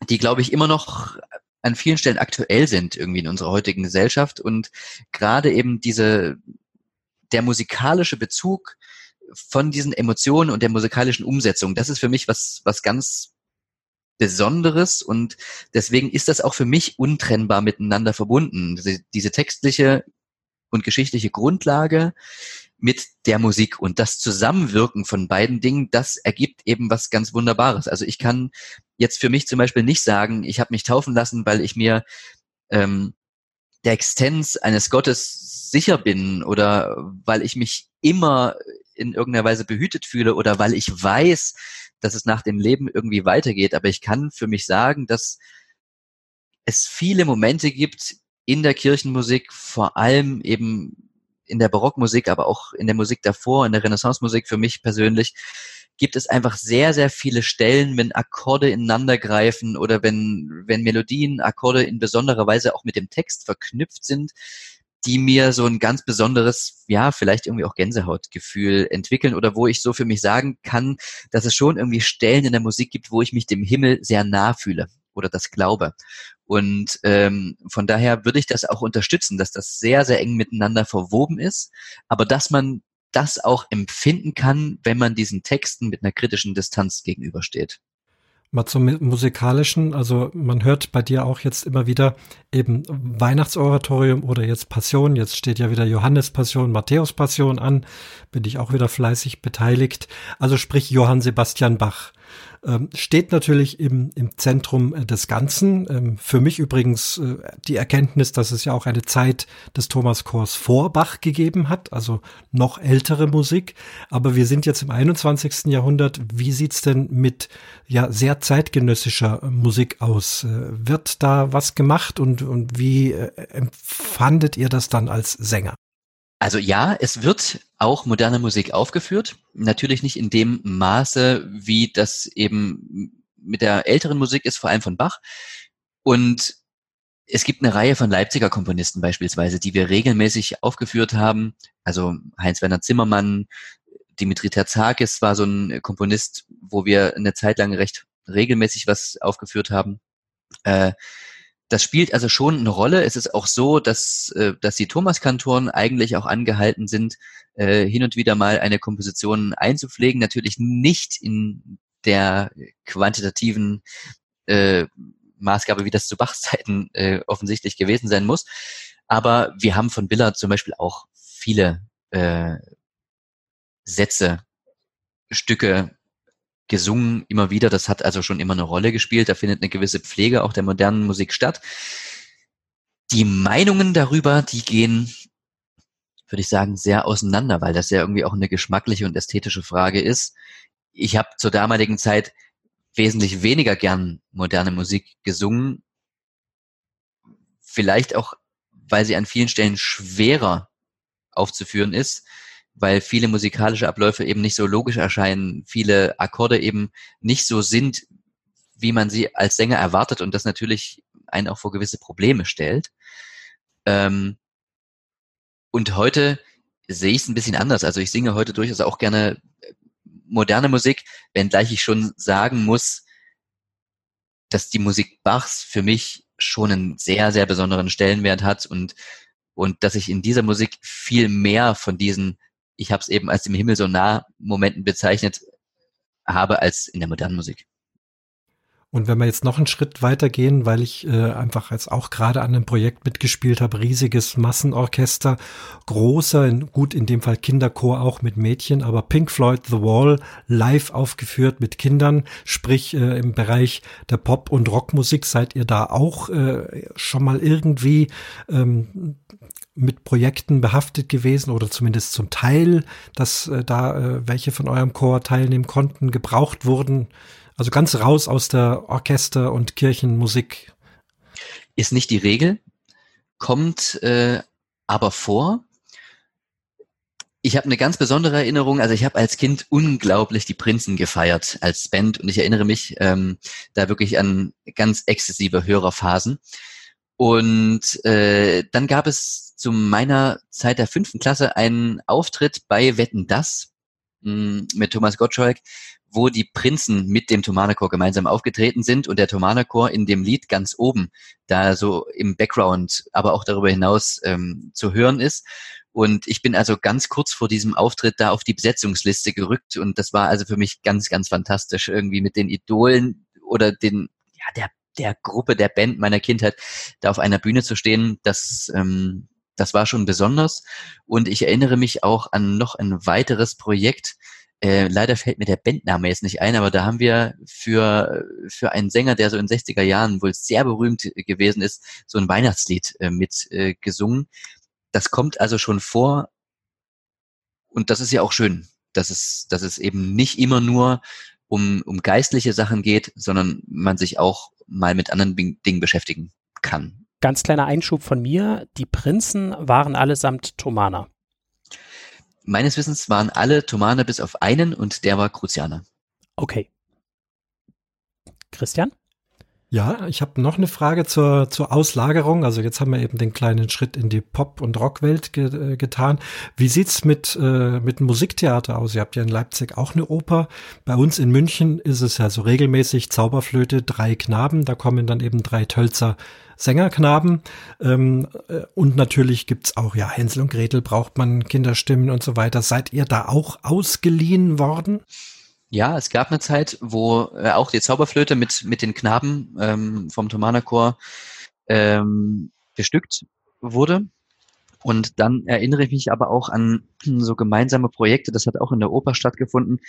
Speaker 4: die, glaube ich, immer noch an vielen Stellen aktuell sind irgendwie in unserer heutigen Gesellschaft und gerade eben diese der musikalische Bezug von diesen Emotionen und der musikalischen Umsetzung, das ist für mich was was ganz Besonderes und deswegen ist das auch für mich untrennbar miteinander verbunden. Diese, diese textliche und geschichtliche Grundlage mit der Musik und das Zusammenwirken von beiden Dingen, das ergibt eben was ganz Wunderbares. Also ich kann jetzt für mich zum Beispiel nicht sagen, ich habe mich taufen lassen, weil ich mir ähm, der Existenz eines Gottes sicher bin oder weil ich mich immer in irgendeiner Weise behütet fühle oder weil ich weiß, dass es nach dem Leben irgendwie weitergeht. Aber ich kann für mich sagen, dass es viele Momente gibt in der Kirchenmusik, vor allem eben in der Barockmusik, aber auch in der Musik davor, in der Renaissance-Musik für mich persönlich, gibt es einfach sehr, sehr viele Stellen, wenn Akkorde ineinander greifen oder wenn, wenn Melodien, Akkorde in besonderer Weise auch mit dem Text verknüpft sind, die mir so ein ganz besonderes, ja, vielleicht irgendwie auch Gänsehautgefühl entwickeln oder wo ich so für mich sagen kann, dass es schon irgendwie Stellen in der Musik gibt, wo ich mich dem Himmel sehr nah fühle oder das glaube. Und ähm, von daher würde ich das auch unterstützen, dass das sehr, sehr eng miteinander verwoben ist, aber dass man das auch empfinden kann, wenn man diesen Texten mit einer kritischen Distanz gegenübersteht.
Speaker 3: Mal zum musikalischen, also man hört bei dir auch jetzt immer wieder eben Weihnachtsoratorium oder jetzt Passion, jetzt steht ja wieder Johannes Passion, Matthäus Passion an, bin ich auch wieder fleißig beteiligt. Also sprich Johann Sebastian Bach. Ähm, steht natürlich im, im Zentrum äh, des Ganzen. Ähm, für mich übrigens äh, die Erkenntnis, dass es ja auch eine Zeit des Thomas Chors vor Bach gegeben hat, also noch ältere Musik. Aber wir sind jetzt im 21. Jahrhundert. Wie sieht's denn mit ja sehr zeitgenössischer Musik aus? Äh, wird da was gemacht und, und wie äh, empfandet ihr das dann als Sänger?
Speaker 4: Also ja, es wird auch moderne Musik aufgeführt. Natürlich nicht in dem Maße, wie das eben mit der älteren Musik ist, vor allem von Bach. Und es gibt eine Reihe von Leipziger Komponisten beispielsweise, die wir regelmäßig aufgeführt haben. Also Heinz-Werner Zimmermann, Dimitri Terzakis war so ein Komponist, wo wir eine Zeit lang recht regelmäßig was aufgeführt haben. Äh, das spielt also schon eine Rolle. Es ist auch so, dass, äh, dass die Thomaskantoren eigentlich auch angehalten sind, äh, hin und wieder mal eine Komposition einzupflegen. Natürlich nicht in der quantitativen äh, Maßgabe, wie das zu Bachs Zeiten äh, offensichtlich gewesen sein muss. Aber wir haben von Billard zum Beispiel auch viele äh, Sätze, Stücke gesungen immer wieder. Das hat also schon immer eine Rolle gespielt. Da findet eine gewisse Pflege auch der modernen Musik statt. Die Meinungen darüber, die gehen, würde ich sagen, sehr auseinander, weil das ja irgendwie auch eine geschmackliche und ästhetische Frage ist. Ich habe zur damaligen Zeit wesentlich weniger gern moderne Musik gesungen. Vielleicht auch, weil sie an vielen Stellen schwerer aufzuführen ist weil viele musikalische Abläufe eben nicht so logisch erscheinen, viele Akkorde eben nicht so sind, wie man sie als Sänger erwartet und das natürlich einen auch vor gewisse Probleme stellt. Ähm, und heute sehe ich es ein bisschen anders. Also ich singe heute durchaus auch gerne moderne Musik, wenngleich ich schon sagen muss, dass die Musik Bachs für mich schon einen sehr, sehr besonderen Stellenwert hat und, und dass ich in dieser Musik viel mehr von diesen ich habe es eben als dem Himmel so nah Momenten bezeichnet habe als in der modernen Musik.
Speaker 3: Und wenn wir jetzt noch einen Schritt weitergehen, weil ich äh, einfach jetzt auch gerade an einem Projekt mitgespielt habe, riesiges Massenorchester, großer, gut in dem Fall Kinderchor auch mit Mädchen, aber Pink Floyd The Wall live aufgeführt mit Kindern, sprich äh, im Bereich der Pop- und Rockmusik seid ihr da auch äh, schon mal irgendwie ähm, mit Projekten behaftet gewesen oder zumindest zum Teil, dass äh, da äh, welche von eurem Chor teilnehmen konnten, gebraucht wurden. Also ganz raus aus der Orchester- und Kirchenmusik.
Speaker 4: Ist nicht die Regel, kommt äh, aber vor. Ich habe eine ganz besondere Erinnerung. Also ich habe als Kind unglaublich die Prinzen gefeiert als Band und ich erinnere mich ähm, da wirklich an ganz exzessive Hörerphasen. Und äh, dann gab es zu meiner Zeit der fünften Klasse einen Auftritt bei Wetten Das hm, mit Thomas Gottschalk, wo die Prinzen mit dem Thomanerchor gemeinsam aufgetreten sind und der Thomanerchor in dem Lied ganz oben da so im Background, aber auch darüber hinaus ähm, zu hören ist. Und ich bin also ganz kurz vor diesem Auftritt da auf die Besetzungsliste gerückt und das war also für mich ganz, ganz fantastisch, irgendwie mit den Idolen oder den, ja, der der Gruppe, der Band meiner Kindheit, da auf einer Bühne zu stehen, das, ähm, das war schon besonders. Und ich erinnere mich auch an noch ein weiteres Projekt. Äh, leider fällt mir der Bandname jetzt nicht ein, aber da haben wir für, für einen Sänger, der so in 60er Jahren wohl sehr berühmt gewesen ist, so ein Weihnachtslied äh, mit äh, gesungen. Das kommt also schon vor. Und das ist ja auch schön, dass es, dass es eben nicht immer nur um, um geistliche Sachen geht, sondern man sich auch mal mit anderen Dingen beschäftigen kann.
Speaker 2: Ganz kleiner Einschub von mir. Die Prinzen waren allesamt Thomaner.
Speaker 4: Meines Wissens waren alle Thomaner bis auf einen und der war Crucianer.
Speaker 2: Okay. Christian?
Speaker 3: Ja, ich habe noch eine Frage zur, zur Auslagerung. Also jetzt haben wir eben den kleinen Schritt in die Pop- und Rockwelt ge äh, getan. Wie sieht's mit, äh, mit Musiktheater aus? Ihr habt ja in Leipzig auch eine Oper. Bei uns in München ist es ja so regelmäßig Zauberflöte, drei Knaben. Da kommen dann eben drei Tölzer Sängerknaben. Ähm, äh, und natürlich gibt's auch, ja, Hänsel und Gretel braucht man Kinderstimmen und so weiter. Seid ihr da auch ausgeliehen worden?
Speaker 4: Ja, es gab eine Zeit, wo äh, auch die Zauberflöte mit, mit den Knaben ähm, vom Thomanerchor ähm, bestückt wurde. Und dann erinnere ich mich aber auch an so gemeinsame Projekte, das hat auch in der Oper stattgefunden,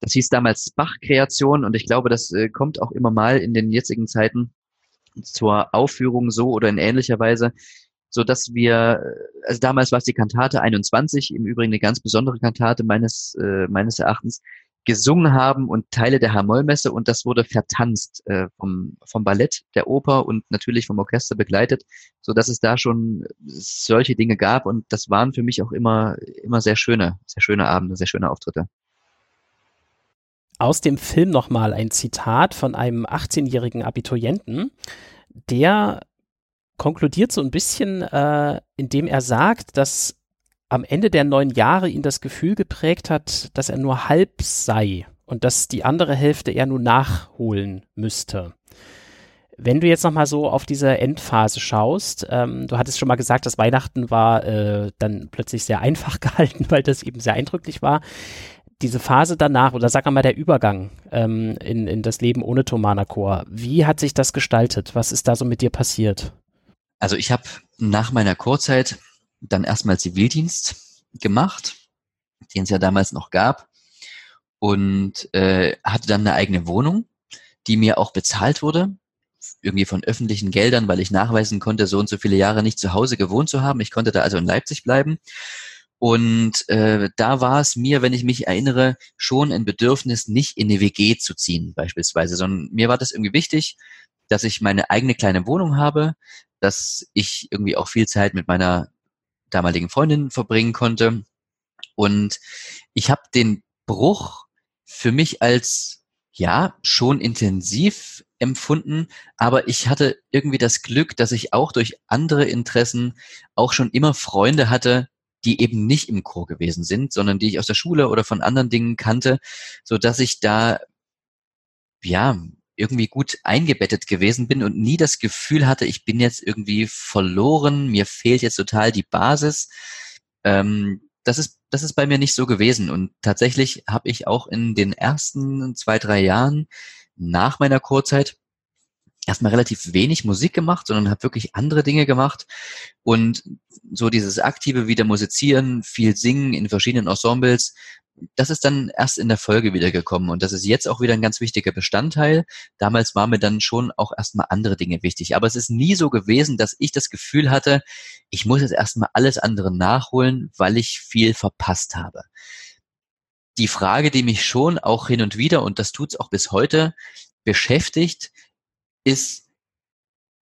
Speaker 4: das hieß damals Bach-Kreation und ich glaube, das äh, kommt auch immer mal in den jetzigen Zeiten zur Aufführung so oder in ähnlicher Weise, so dass wir, äh, also damals war es die Kantate 21, im Übrigen eine ganz besondere Kantate meines, äh, meines Erachtens, gesungen haben und Teile der Hamollmesse und das wurde vertanzt äh, vom, vom Ballett, der Oper und natürlich vom Orchester begleitet, so dass es da schon solche Dinge gab und das waren für mich auch immer, immer sehr schöne, sehr schöne Abende, sehr schöne Auftritte.
Speaker 2: Aus dem Film nochmal ein Zitat von einem 18-jährigen Abiturienten, der konkludiert so ein bisschen, äh, indem er sagt, dass am Ende der neun Jahre ihn das Gefühl geprägt hat, dass er nur halb sei und dass die andere Hälfte er nur nachholen müsste. Wenn du jetzt nochmal so auf diese Endphase schaust, ähm, du hattest schon mal gesagt, dass Weihnachten war äh, dann plötzlich sehr einfach gehalten, weil das eben sehr eindrücklich war diese Phase danach, oder sag mal der Übergang ähm, in, in das Leben ohne Tomana Chor, wie hat sich das gestaltet? Was ist da so mit dir passiert?
Speaker 4: Also ich habe nach meiner Chorzeit dann erstmal Zivildienst gemacht, den es ja damals noch gab, und äh, hatte dann eine eigene Wohnung, die mir auch bezahlt wurde, irgendwie von öffentlichen Geldern, weil ich nachweisen konnte, so und so viele Jahre nicht zu Hause gewohnt zu haben. Ich konnte da also in Leipzig bleiben und äh, da war es mir, wenn ich mich erinnere, schon ein Bedürfnis, nicht in eine WG zu ziehen beispielsweise, sondern mir war das irgendwie wichtig, dass ich meine eigene kleine Wohnung habe, dass ich irgendwie auch viel Zeit mit meiner damaligen Freundin verbringen konnte. Und ich habe den Bruch für mich als ja schon intensiv empfunden, aber ich hatte irgendwie das Glück, dass ich auch durch andere Interessen auch schon immer Freunde hatte, die eben nicht im Chor gewesen sind, sondern die ich aus der Schule oder von anderen Dingen kannte, so dass ich da ja irgendwie gut eingebettet gewesen bin und nie das Gefühl hatte, ich bin jetzt irgendwie verloren, mir fehlt jetzt total die Basis. Ähm, das ist das ist bei mir nicht so gewesen und tatsächlich habe ich auch in den ersten zwei drei Jahren nach meiner Chorzeit erstmal relativ wenig Musik gemacht, sondern habe wirklich andere Dinge gemacht und so dieses aktive wieder musizieren, viel singen in verschiedenen Ensembles, das ist dann erst in der Folge wieder gekommen und das ist jetzt auch wieder ein ganz wichtiger Bestandteil. Damals war mir dann schon auch erstmal andere Dinge wichtig, aber es ist nie so gewesen, dass ich das Gefühl hatte, ich muss jetzt erstmal alles andere nachholen, weil ich viel verpasst habe. Die Frage, die mich schon auch hin und wieder, und das tut's auch bis heute, beschäftigt, ist,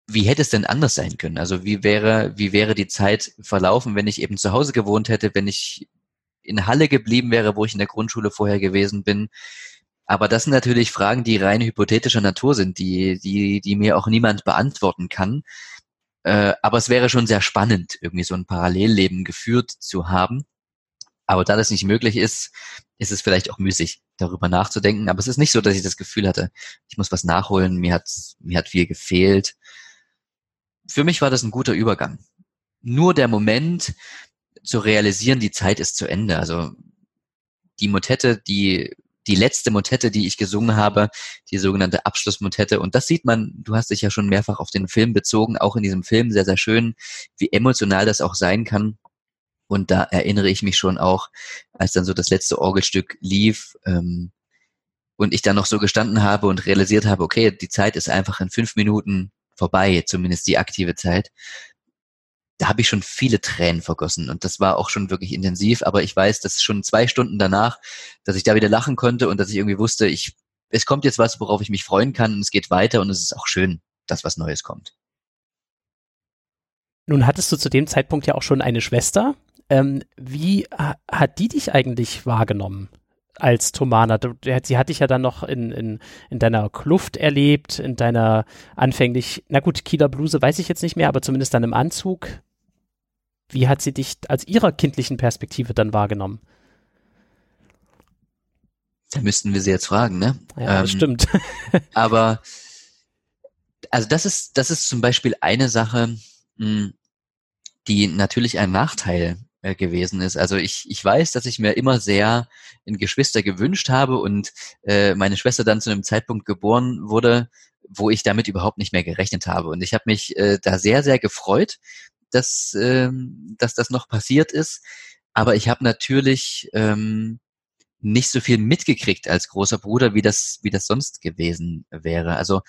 Speaker 4: wie hätte es denn anders sein können? Also wie wäre, wie wäre die Zeit verlaufen, wenn ich eben zu Hause gewohnt hätte, wenn ich in Halle geblieben wäre, wo ich in der Grundschule vorher gewesen bin? Aber das sind natürlich Fragen, die rein hypothetischer Natur sind, die, die, die mir auch niemand beantworten kann. Äh, aber es wäre schon sehr spannend, irgendwie so ein Parallelleben geführt zu haben. Aber da das nicht möglich ist, ist es vielleicht auch müßig, darüber nachzudenken. Aber es ist nicht so, dass ich das Gefühl hatte, ich muss was nachholen, mir hat, mir hat viel gefehlt. Für mich war das ein guter Übergang. Nur der Moment zu realisieren, die Zeit ist zu Ende. Also die Motette, die die letzte Motette, die ich gesungen habe, die sogenannte Abschlussmotette. Und das sieht man, du hast dich ja schon mehrfach auf den Film bezogen, auch in diesem Film sehr, sehr schön, wie emotional das auch sein kann. Und da erinnere ich mich schon auch, als dann so das letzte Orgelstück lief ähm, und ich dann noch so gestanden habe und realisiert habe, okay, die Zeit ist einfach in fünf Minuten vorbei, zumindest die aktive Zeit. Da habe ich schon viele Tränen vergossen und das war auch schon wirklich intensiv, aber ich weiß, dass schon zwei Stunden danach, dass ich da wieder lachen konnte und dass ich irgendwie wusste, ich, es kommt jetzt was, worauf ich mich freuen kann und es geht weiter und es ist auch schön, dass was Neues kommt.
Speaker 2: Nun hattest du zu dem Zeitpunkt ja auch schon eine Schwester. Ähm, wie hat die dich eigentlich wahrgenommen? als Tomana. Sie hat dich ja dann noch in, in, in deiner Kluft erlebt, in deiner anfänglich, na gut, Kieler Bluse weiß ich jetzt nicht mehr, aber zumindest dann im Anzug. Wie hat sie dich aus ihrer kindlichen Perspektive dann wahrgenommen?
Speaker 4: Da müssten wir sie jetzt fragen, ne?
Speaker 2: Ja, ähm, stimmt.
Speaker 4: aber also das ist, das ist zum Beispiel eine Sache, hm, die natürlich ein Nachteil äh, gewesen ist. Also ich, ich weiß, dass ich mir immer sehr ein Geschwister gewünscht habe und äh, meine Schwester dann zu einem Zeitpunkt geboren wurde, wo ich damit überhaupt nicht mehr gerechnet habe. Und ich habe mich äh, da sehr, sehr gefreut, dass, ähm, dass das noch passiert ist. Aber ich habe natürlich ähm, nicht so viel mitgekriegt als großer Bruder, wie das, wie das sonst gewesen wäre. Also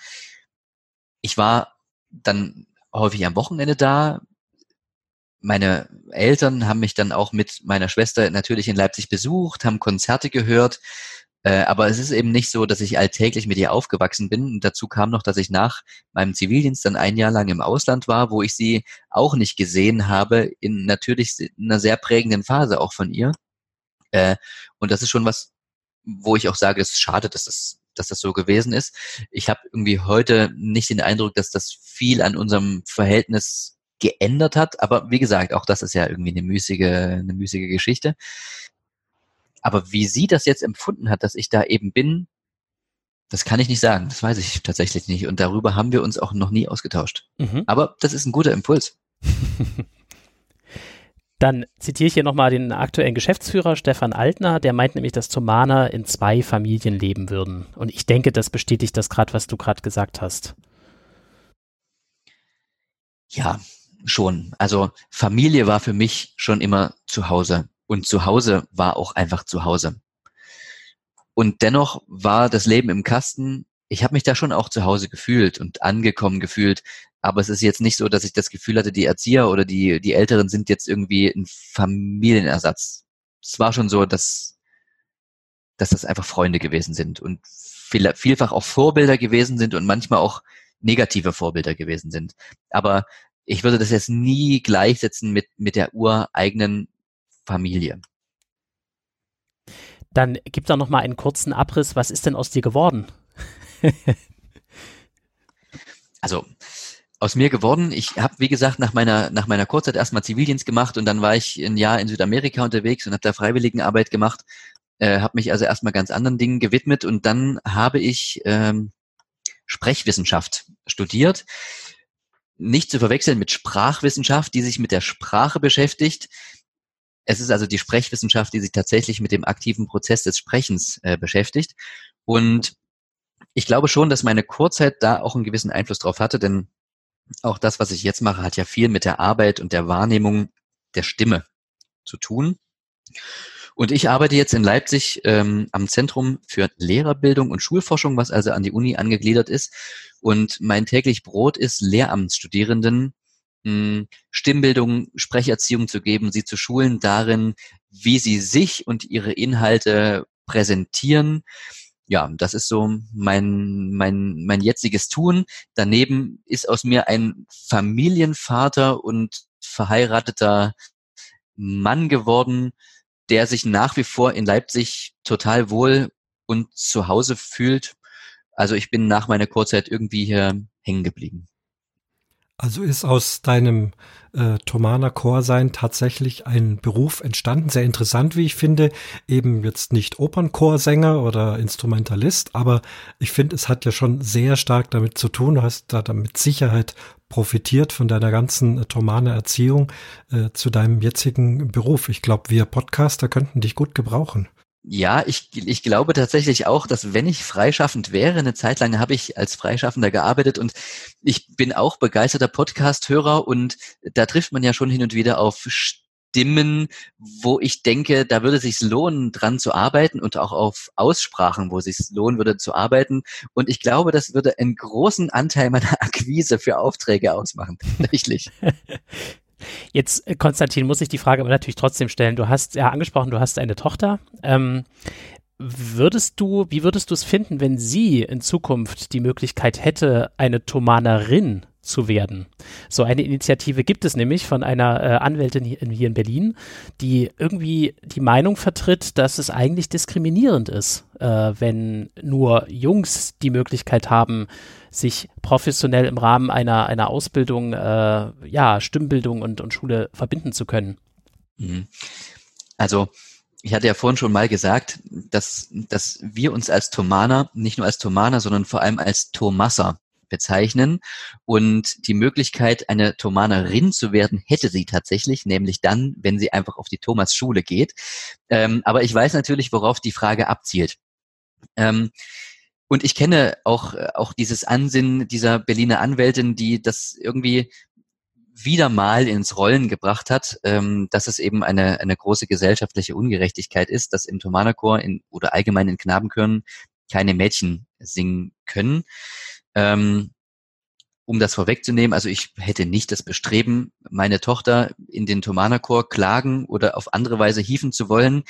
Speaker 4: ich war dann häufig am Wochenende da. Meine Eltern haben mich dann auch mit meiner Schwester natürlich in Leipzig besucht, haben Konzerte gehört. Äh, aber es ist eben nicht so, dass ich alltäglich mit ihr aufgewachsen bin. Und dazu kam noch, dass ich nach meinem Zivildienst dann ein Jahr lang im Ausland war, wo ich sie auch nicht gesehen habe, in natürlich einer sehr prägenden Phase auch von ihr. Äh, und das ist schon was, wo ich auch sage, es ist schade, dass das, dass das so gewesen ist. Ich habe irgendwie heute nicht den Eindruck, dass das viel an unserem Verhältnis geändert hat. Aber wie gesagt, auch das ist ja irgendwie eine müßige, eine müßige Geschichte. Aber wie sie das jetzt empfunden hat, dass ich da eben bin, das kann ich nicht sagen. Das weiß ich tatsächlich nicht. Und darüber haben wir uns auch noch nie ausgetauscht. Mhm. Aber das ist ein guter Impuls.
Speaker 2: Dann zitiere ich hier nochmal den aktuellen Geschäftsführer Stefan Altner, der meint nämlich, dass Tomana in zwei Familien leben würden. Und ich denke, das bestätigt das gerade, was du gerade gesagt hast.
Speaker 4: Ja, schon. Also Familie war für mich schon immer zu Hause. Und zu Hause war auch einfach zu Hause. Und dennoch war das Leben im Kasten, ich habe mich da schon auch zu Hause gefühlt und angekommen gefühlt. Aber es ist jetzt nicht so, dass ich das Gefühl hatte, die Erzieher oder die, die Älteren sind jetzt irgendwie ein Familienersatz. Es war schon so, dass, dass das einfach Freunde gewesen sind und viel, vielfach auch Vorbilder gewesen sind und manchmal auch negative Vorbilder gewesen sind. Aber ich würde das jetzt nie gleichsetzen mit, mit der ureigenen Familie.
Speaker 2: Dann gib da noch mal einen kurzen Abriss. Was ist denn aus dir geworden?
Speaker 4: also aus mir geworden. Ich habe, wie gesagt, nach meiner, nach meiner Kurzzeit erstmal Zivildienst gemacht und dann war ich ein Jahr in Südamerika unterwegs und habe da Freiwilligenarbeit gemacht, äh, habe mich also erstmal ganz anderen Dingen gewidmet und dann habe ich ähm, Sprechwissenschaft studiert. Nicht zu verwechseln mit Sprachwissenschaft, die sich mit der Sprache beschäftigt. Es ist also die Sprechwissenschaft, die sich tatsächlich mit dem aktiven Prozess des Sprechens äh, beschäftigt. Und ich glaube schon, dass meine Kurzzeit da auch einen gewissen Einfluss drauf hatte, denn auch das, was ich jetzt mache, hat ja viel mit der Arbeit und der Wahrnehmung der Stimme zu tun. Und ich arbeite jetzt in Leipzig ähm, am Zentrum für Lehrerbildung und Schulforschung, was also an die Uni angegliedert ist. Und mein täglich Brot ist, Lehramtsstudierenden mh, hm, Stimmbildung, Sprecherziehung zu geben, sie zu schulen darin, wie sie sich und ihre Inhalte präsentieren, ja, das ist so mein, mein, mein jetziges Tun. Daneben ist aus mir ein Familienvater und verheirateter Mann geworden, der sich nach wie vor in Leipzig total wohl und zu Hause fühlt. Also ich bin nach meiner Kurzzeit irgendwie hier hängen geblieben.
Speaker 3: Also ist aus deinem äh, Thomaner Chorsein tatsächlich ein Beruf entstanden, sehr interessant, wie ich finde, eben jetzt nicht Opernchorsänger oder Instrumentalist, aber ich finde, es hat ja schon sehr stark damit zu tun, du hast da mit Sicherheit profitiert von deiner ganzen äh, Thomaner Erziehung äh, zu deinem jetzigen Beruf. Ich glaube, wir Podcaster könnten dich gut gebrauchen.
Speaker 4: Ja, ich, ich glaube tatsächlich auch, dass wenn ich freischaffend wäre, eine Zeit lang habe ich als Freischaffender gearbeitet und ich bin auch begeisterter Podcast-Hörer und da trifft man ja schon hin und wieder auf Stimmen, wo ich denke, da würde es sich lohnen, dran zu arbeiten und auch auf Aussprachen, wo es sich lohnen würde zu arbeiten. Und ich glaube, das würde einen großen Anteil meiner Akquise für Aufträge ausmachen, tatsächlich.
Speaker 2: Jetzt, äh, Konstantin, muss ich die Frage aber natürlich trotzdem stellen. Du hast ja angesprochen, du hast eine Tochter. Ähm, würdest du, wie würdest du es finden, wenn sie in Zukunft die Möglichkeit hätte, eine Thomanerin zu werden. So eine Initiative gibt es nämlich von einer äh, Anwältin hier in, hier in, Berlin, die irgendwie die Meinung vertritt, dass es eigentlich diskriminierend ist, äh, wenn nur Jungs die Möglichkeit haben, sich professionell im Rahmen einer, einer Ausbildung, äh, ja, Stimmbildung und, und Schule verbinden zu können. Mhm.
Speaker 4: Also, ich hatte ja vorhin schon mal gesagt, dass, dass wir uns als Thomaner, nicht nur als Thomaner, sondern vor allem als Thomasser bezeichnen. Und die Möglichkeit, eine Thomanerin zu werden, hätte sie tatsächlich, nämlich dann, wenn sie einfach auf die Thomas-Schule geht. Ähm, aber ich weiß natürlich, worauf die Frage abzielt. Ähm, und ich kenne auch, auch dieses Ansinnen dieser Berliner Anwältin, die das irgendwie wieder mal ins Rollen gebracht hat, ähm, dass es eben eine, eine große gesellschaftliche Ungerechtigkeit ist, dass im Thomanerchor in, oder allgemein in Knabenchören keine Mädchen singen können. Ähm, um das vorwegzunehmen, also ich hätte nicht das Bestreben, meine Tochter in den Thomanerchor klagen oder auf andere Weise hieven zu wollen,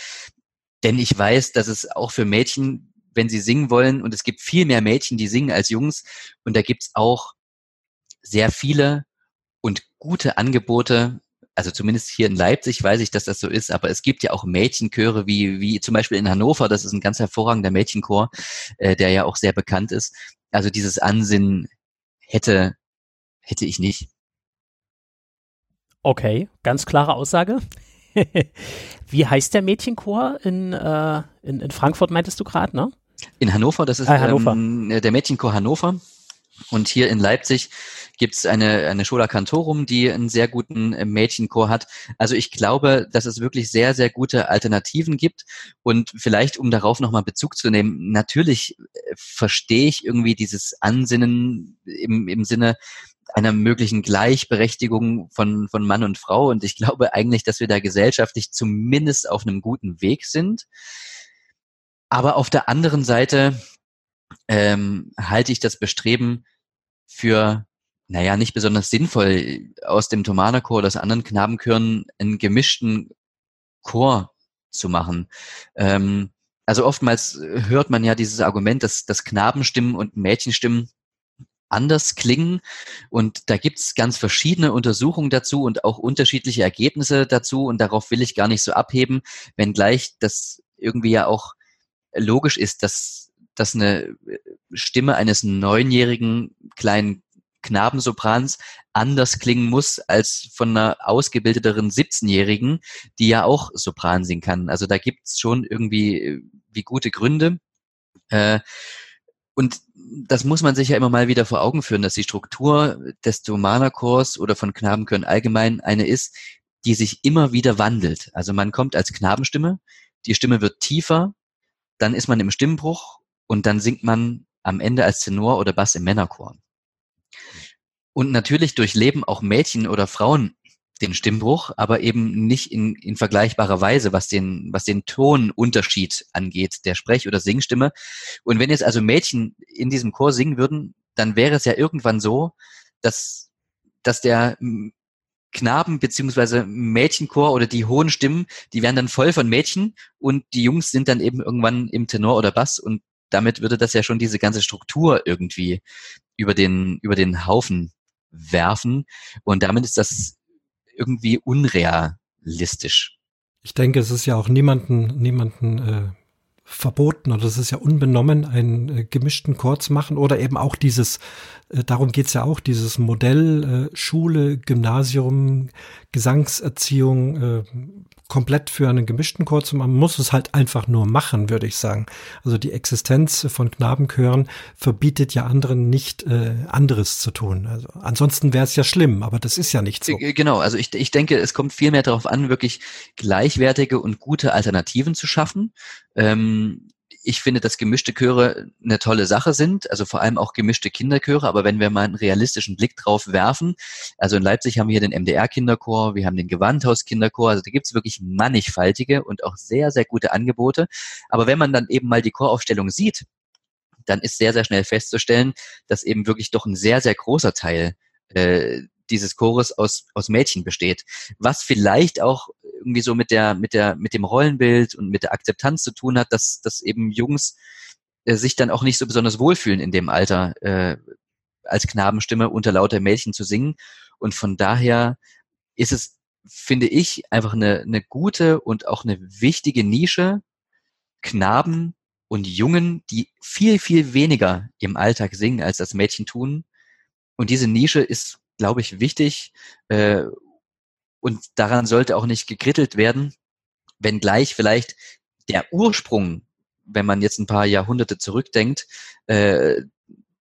Speaker 4: denn ich weiß, dass es auch für Mädchen, wenn sie singen wollen, und es gibt viel mehr Mädchen, die singen als Jungs, und da gibt's auch sehr viele und gute Angebote. Also zumindest hier in Leipzig weiß ich, dass das so ist, aber es gibt ja auch Mädchenchöre wie, wie zum Beispiel in Hannover, das ist ein ganz hervorragender Mädchenchor, äh, der ja auch sehr bekannt ist. Also dieses Ansinnen hätte, hätte ich nicht.
Speaker 2: Okay, ganz klare Aussage. Wie heißt der Mädchenchor in, äh, in, in Frankfurt, meintest du gerade, ne?
Speaker 4: In Hannover, das ist ah, Hannover. Ähm, der Mädchenchor Hannover. Und hier in Leipzig gibt's eine, eine Schola Cantorum, die einen sehr guten äh, Mädchenchor hat. Also ich glaube, dass es wirklich sehr, sehr gute Alternativen gibt. Und vielleicht, um darauf nochmal Bezug zu nehmen, natürlich äh, verstehe ich irgendwie dieses Ansinnen im, im Sinne, einer möglichen Gleichberechtigung von, von Mann und Frau. Und ich glaube eigentlich, dass wir da gesellschaftlich zumindest auf einem guten Weg sind. Aber auf der anderen Seite ähm, halte ich das Bestreben für, naja, nicht besonders sinnvoll, aus dem Thomanerchor oder aus anderen Knabenchören einen gemischten Chor zu machen. Ähm, also oftmals hört man ja dieses Argument, dass, dass Knabenstimmen und Mädchenstimmen anders klingen. Und da gibt's ganz verschiedene Untersuchungen dazu und auch unterschiedliche Ergebnisse dazu. Und darauf will ich gar nicht so abheben, wenngleich das irgendwie ja auch logisch ist, dass, dass eine Stimme eines neunjährigen kleinen Knabensoprans anders klingen muss als von einer ausgebildeteren 17-Jährigen, die ja auch Sopran singen kann. Also da gibt's schon irgendwie wie gute Gründe. Äh, und das muss man sich ja immer mal wieder vor Augen führen, dass die Struktur des Domana-Chors oder von Knabenchören allgemein eine ist, die sich immer wieder wandelt. Also man kommt als Knabenstimme, die Stimme wird tiefer, dann ist man im Stimmbruch und dann singt man am Ende als Tenor oder Bass im Männerchor. Und natürlich durchleben auch Mädchen oder Frauen den Stimmbruch, aber eben nicht in, in vergleichbarer Weise, was den, was den Tonunterschied angeht, der Sprech- oder Singstimme. Und wenn jetzt also Mädchen in diesem Chor singen würden, dann wäre es ja irgendwann so, dass, dass der Knaben- beziehungsweise Mädchenchor oder die hohen Stimmen, die wären dann voll von Mädchen und die Jungs sind dann eben irgendwann im Tenor oder Bass und damit würde das ja schon diese ganze Struktur irgendwie über den, über den Haufen werfen. Und damit ist das irgendwie unrealistisch.
Speaker 3: Ich denke, es ist ja auch niemanden, niemanden äh, verboten oder es ist ja unbenommen, einen äh, gemischten Chor zu machen oder eben auch dieses, äh, darum geht's ja auch, dieses Modell äh, Schule, Gymnasium, Gesangserziehung, äh, komplett für einen gemischten Chor zu machen. Man muss es halt einfach nur machen, würde ich sagen. Also die Existenz von Knabenchören verbietet ja anderen nicht, äh, anderes zu tun. Also ansonsten wäre es ja schlimm, aber das ist ja nicht so.
Speaker 4: Äh, genau, also ich, ich denke, es kommt viel mehr darauf an, wirklich gleichwertige und gute Alternativen zu schaffen. Ähm, ich finde, dass gemischte Chöre eine tolle Sache sind, also vor allem auch gemischte Kinderchöre. Aber wenn wir mal einen realistischen Blick drauf werfen, also in Leipzig haben wir hier den MDR-Kinderchor, wir haben den Gewandhaus-Kinderchor, also da gibt es wirklich mannigfaltige und auch sehr, sehr gute Angebote. Aber wenn man dann eben mal die Choraufstellung sieht, dann ist sehr, sehr schnell festzustellen, dass eben wirklich doch ein sehr, sehr großer Teil äh, dieses Chores aus, aus Mädchen besteht. Was vielleicht auch irgendwie so mit der, mit der, mit dem Rollenbild und mit der Akzeptanz zu tun hat, dass, dass eben Jungs äh, sich dann auch nicht so besonders wohlfühlen in dem Alter, äh, als Knabenstimme unter lauter Mädchen zu singen. Und von daher ist es, finde ich, einfach eine, eine gute und auch eine wichtige Nische, Knaben und Jungen, die viel, viel weniger im Alltag singen, als das Mädchen tun. Und diese Nische ist, glaube ich, wichtig, äh, und daran sollte auch nicht gekrittelt werden, wenngleich vielleicht der Ursprung, wenn man jetzt ein paar Jahrhunderte zurückdenkt, äh,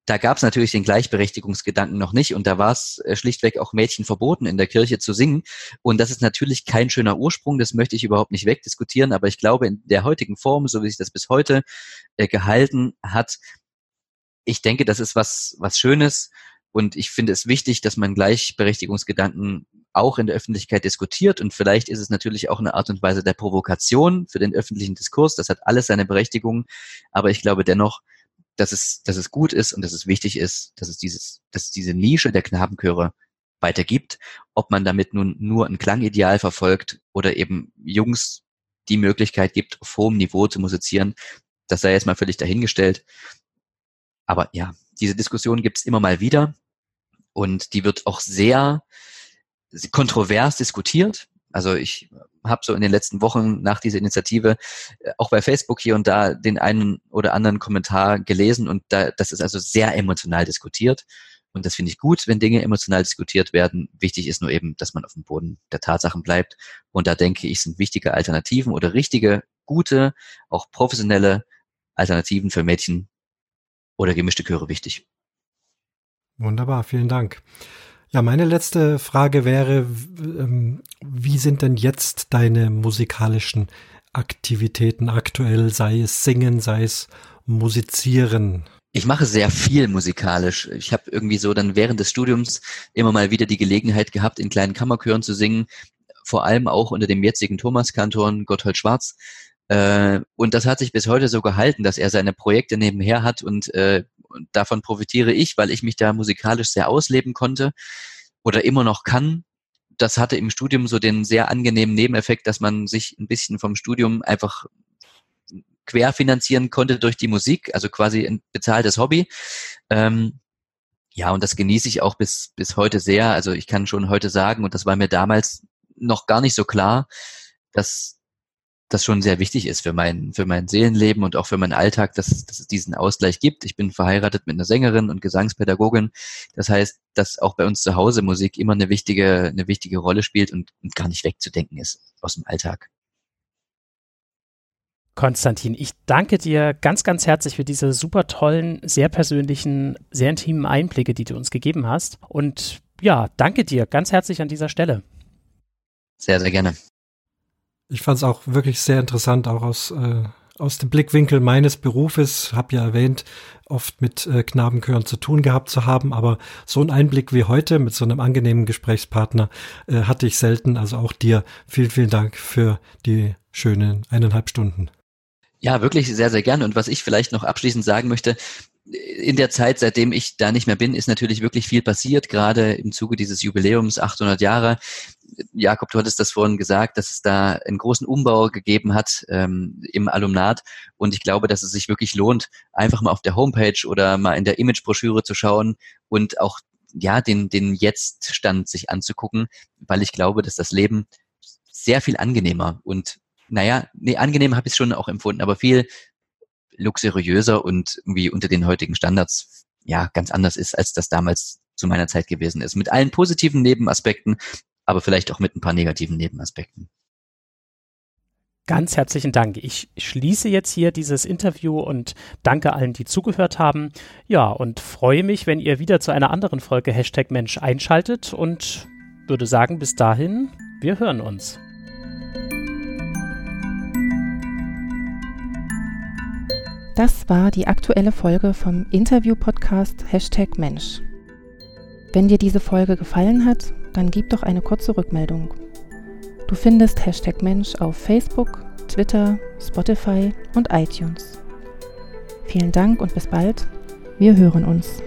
Speaker 4: da gab es natürlich den Gleichberechtigungsgedanken noch nicht. Und da war es äh, schlichtweg auch Mädchen verboten, in der Kirche zu singen. Und das ist natürlich kein schöner Ursprung, das möchte ich überhaupt nicht wegdiskutieren, aber ich glaube, in der heutigen Form, so wie sich das bis heute äh, gehalten hat, ich denke, das ist was, was Schönes Und ich finde es wichtig, dass man Gleichberechtigungsgedanken auch in der Öffentlichkeit diskutiert. Und vielleicht ist es natürlich auch eine Art und Weise der Provokation für den öffentlichen Diskurs. Das hat alles seine Berechtigung. Aber ich glaube dennoch, dass es, dass es gut ist und dass es wichtig ist, dass es dieses, dass es diese Nische der Knabenchöre weitergibt. Ob man damit nun nur ein Klangideal verfolgt oder eben Jungs die Möglichkeit gibt, auf hohem Niveau zu musizieren, das sei jetzt mal völlig dahingestellt. Aber ja, diese Diskussion gibt es immer mal wieder und die wird auch sehr kontrovers diskutiert. Also ich habe so in den letzten Wochen nach dieser Initiative äh, auch bei Facebook hier und da den einen oder anderen Kommentar gelesen und da, das ist also sehr emotional diskutiert. Und das finde ich gut, wenn Dinge emotional diskutiert werden. Wichtig ist nur eben, dass man auf dem Boden der Tatsachen bleibt. Und da denke ich, sind wichtige Alternativen oder richtige, gute, auch professionelle Alternativen für Mädchen oder gemischte Chöre wichtig.
Speaker 3: Wunderbar, vielen Dank. Ja, meine letzte Frage wäre, ähm, wie sind denn jetzt deine musikalischen Aktivitäten aktuell, sei es Singen, sei es Musizieren?
Speaker 4: Ich mache sehr viel musikalisch. Ich habe irgendwie so dann während des Studiums immer mal wieder die Gelegenheit gehabt, in kleinen Kammerchören zu singen, vor allem auch unter dem jetzigen Thomaskanton Gotthold Schwarz. Äh, und das hat sich bis heute so gehalten, dass er seine Projekte nebenher hat und äh, und davon profitiere ich, weil ich mich da musikalisch sehr ausleben konnte oder immer noch kann. Das hatte im Studium so den sehr angenehmen Nebeneffekt, dass man sich ein bisschen vom Studium einfach querfinanzieren konnte durch die Musik, also quasi ein bezahltes Hobby. Ähm, ja, und das genieße ich auch bis, bis heute sehr. Also ich kann schon heute sagen, und das war mir damals noch gar nicht so klar, dass, das schon sehr wichtig ist für mein, für mein Seelenleben und auch für meinen Alltag, dass, dass es diesen Ausgleich gibt. Ich bin verheiratet mit einer Sängerin und Gesangspädagogin. Das heißt, dass auch bei uns zu Hause Musik immer eine wichtige, eine wichtige Rolle spielt und, und gar nicht wegzudenken ist aus dem Alltag.
Speaker 2: Konstantin, ich danke dir ganz, ganz herzlich für diese super tollen, sehr persönlichen, sehr intimen Einblicke, die du uns gegeben hast. Und ja, danke dir ganz herzlich an dieser Stelle.
Speaker 4: Sehr, sehr gerne.
Speaker 3: Ich fand es auch wirklich sehr interessant, auch aus, äh, aus dem Blickwinkel meines Berufes, habe ja erwähnt, oft mit äh, Knabenchören zu tun gehabt zu haben, aber so ein Einblick wie heute mit so einem angenehmen Gesprächspartner äh, hatte ich selten. Also auch dir vielen, vielen Dank für die schönen eineinhalb Stunden.
Speaker 4: Ja, wirklich sehr, sehr gerne. Und was ich vielleicht noch abschließend sagen möchte, in der Zeit, seitdem ich da nicht mehr bin, ist natürlich wirklich viel passiert, gerade im Zuge dieses Jubiläums 800 Jahre. Jakob, du hattest das vorhin gesagt, dass es da einen großen Umbau gegeben hat ähm, im Alumnat und ich glaube, dass es sich wirklich lohnt, einfach mal auf der Homepage oder mal in der Imagebroschüre zu schauen und auch ja den den Jetzt-Stand sich anzugucken, weil ich glaube, dass das Leben sehr viel angenehmer und naja, nee, angenehm habe ich es schon auch empfunden, aber viel luxuriöser und irgendwie unter den heutigen Standards ja ganz anders ist, als das damals zu meiner Zeit gewesen ist. Mit allen positiven Nebenaspekten, aber vielleicht auch mit ein paar negativen Nebenaspekten.
Speaker 2: Ganz herzlichen Dank. Ich schließe jetzt hier dieses Interview und danke allen, die zugehört haben. Ja, und freue mich, wenn ihr wieder zu einer anderen Folge Hashtag Mensch einschaltet und würde sagen, bis dahin, wir hören uns.
Speaker 1: Das war die aktuelle Folge vom Interview-Podcast Hashtag Mensch. Wenn dir diese Folge gefallen hat, dann gib doch eine kurze Rückmeldung. Du findest Hashtag Mensch auf Facebook, Twitter, Spotify und iTunes. Vielen Dank und bis bald. Wir hören uns.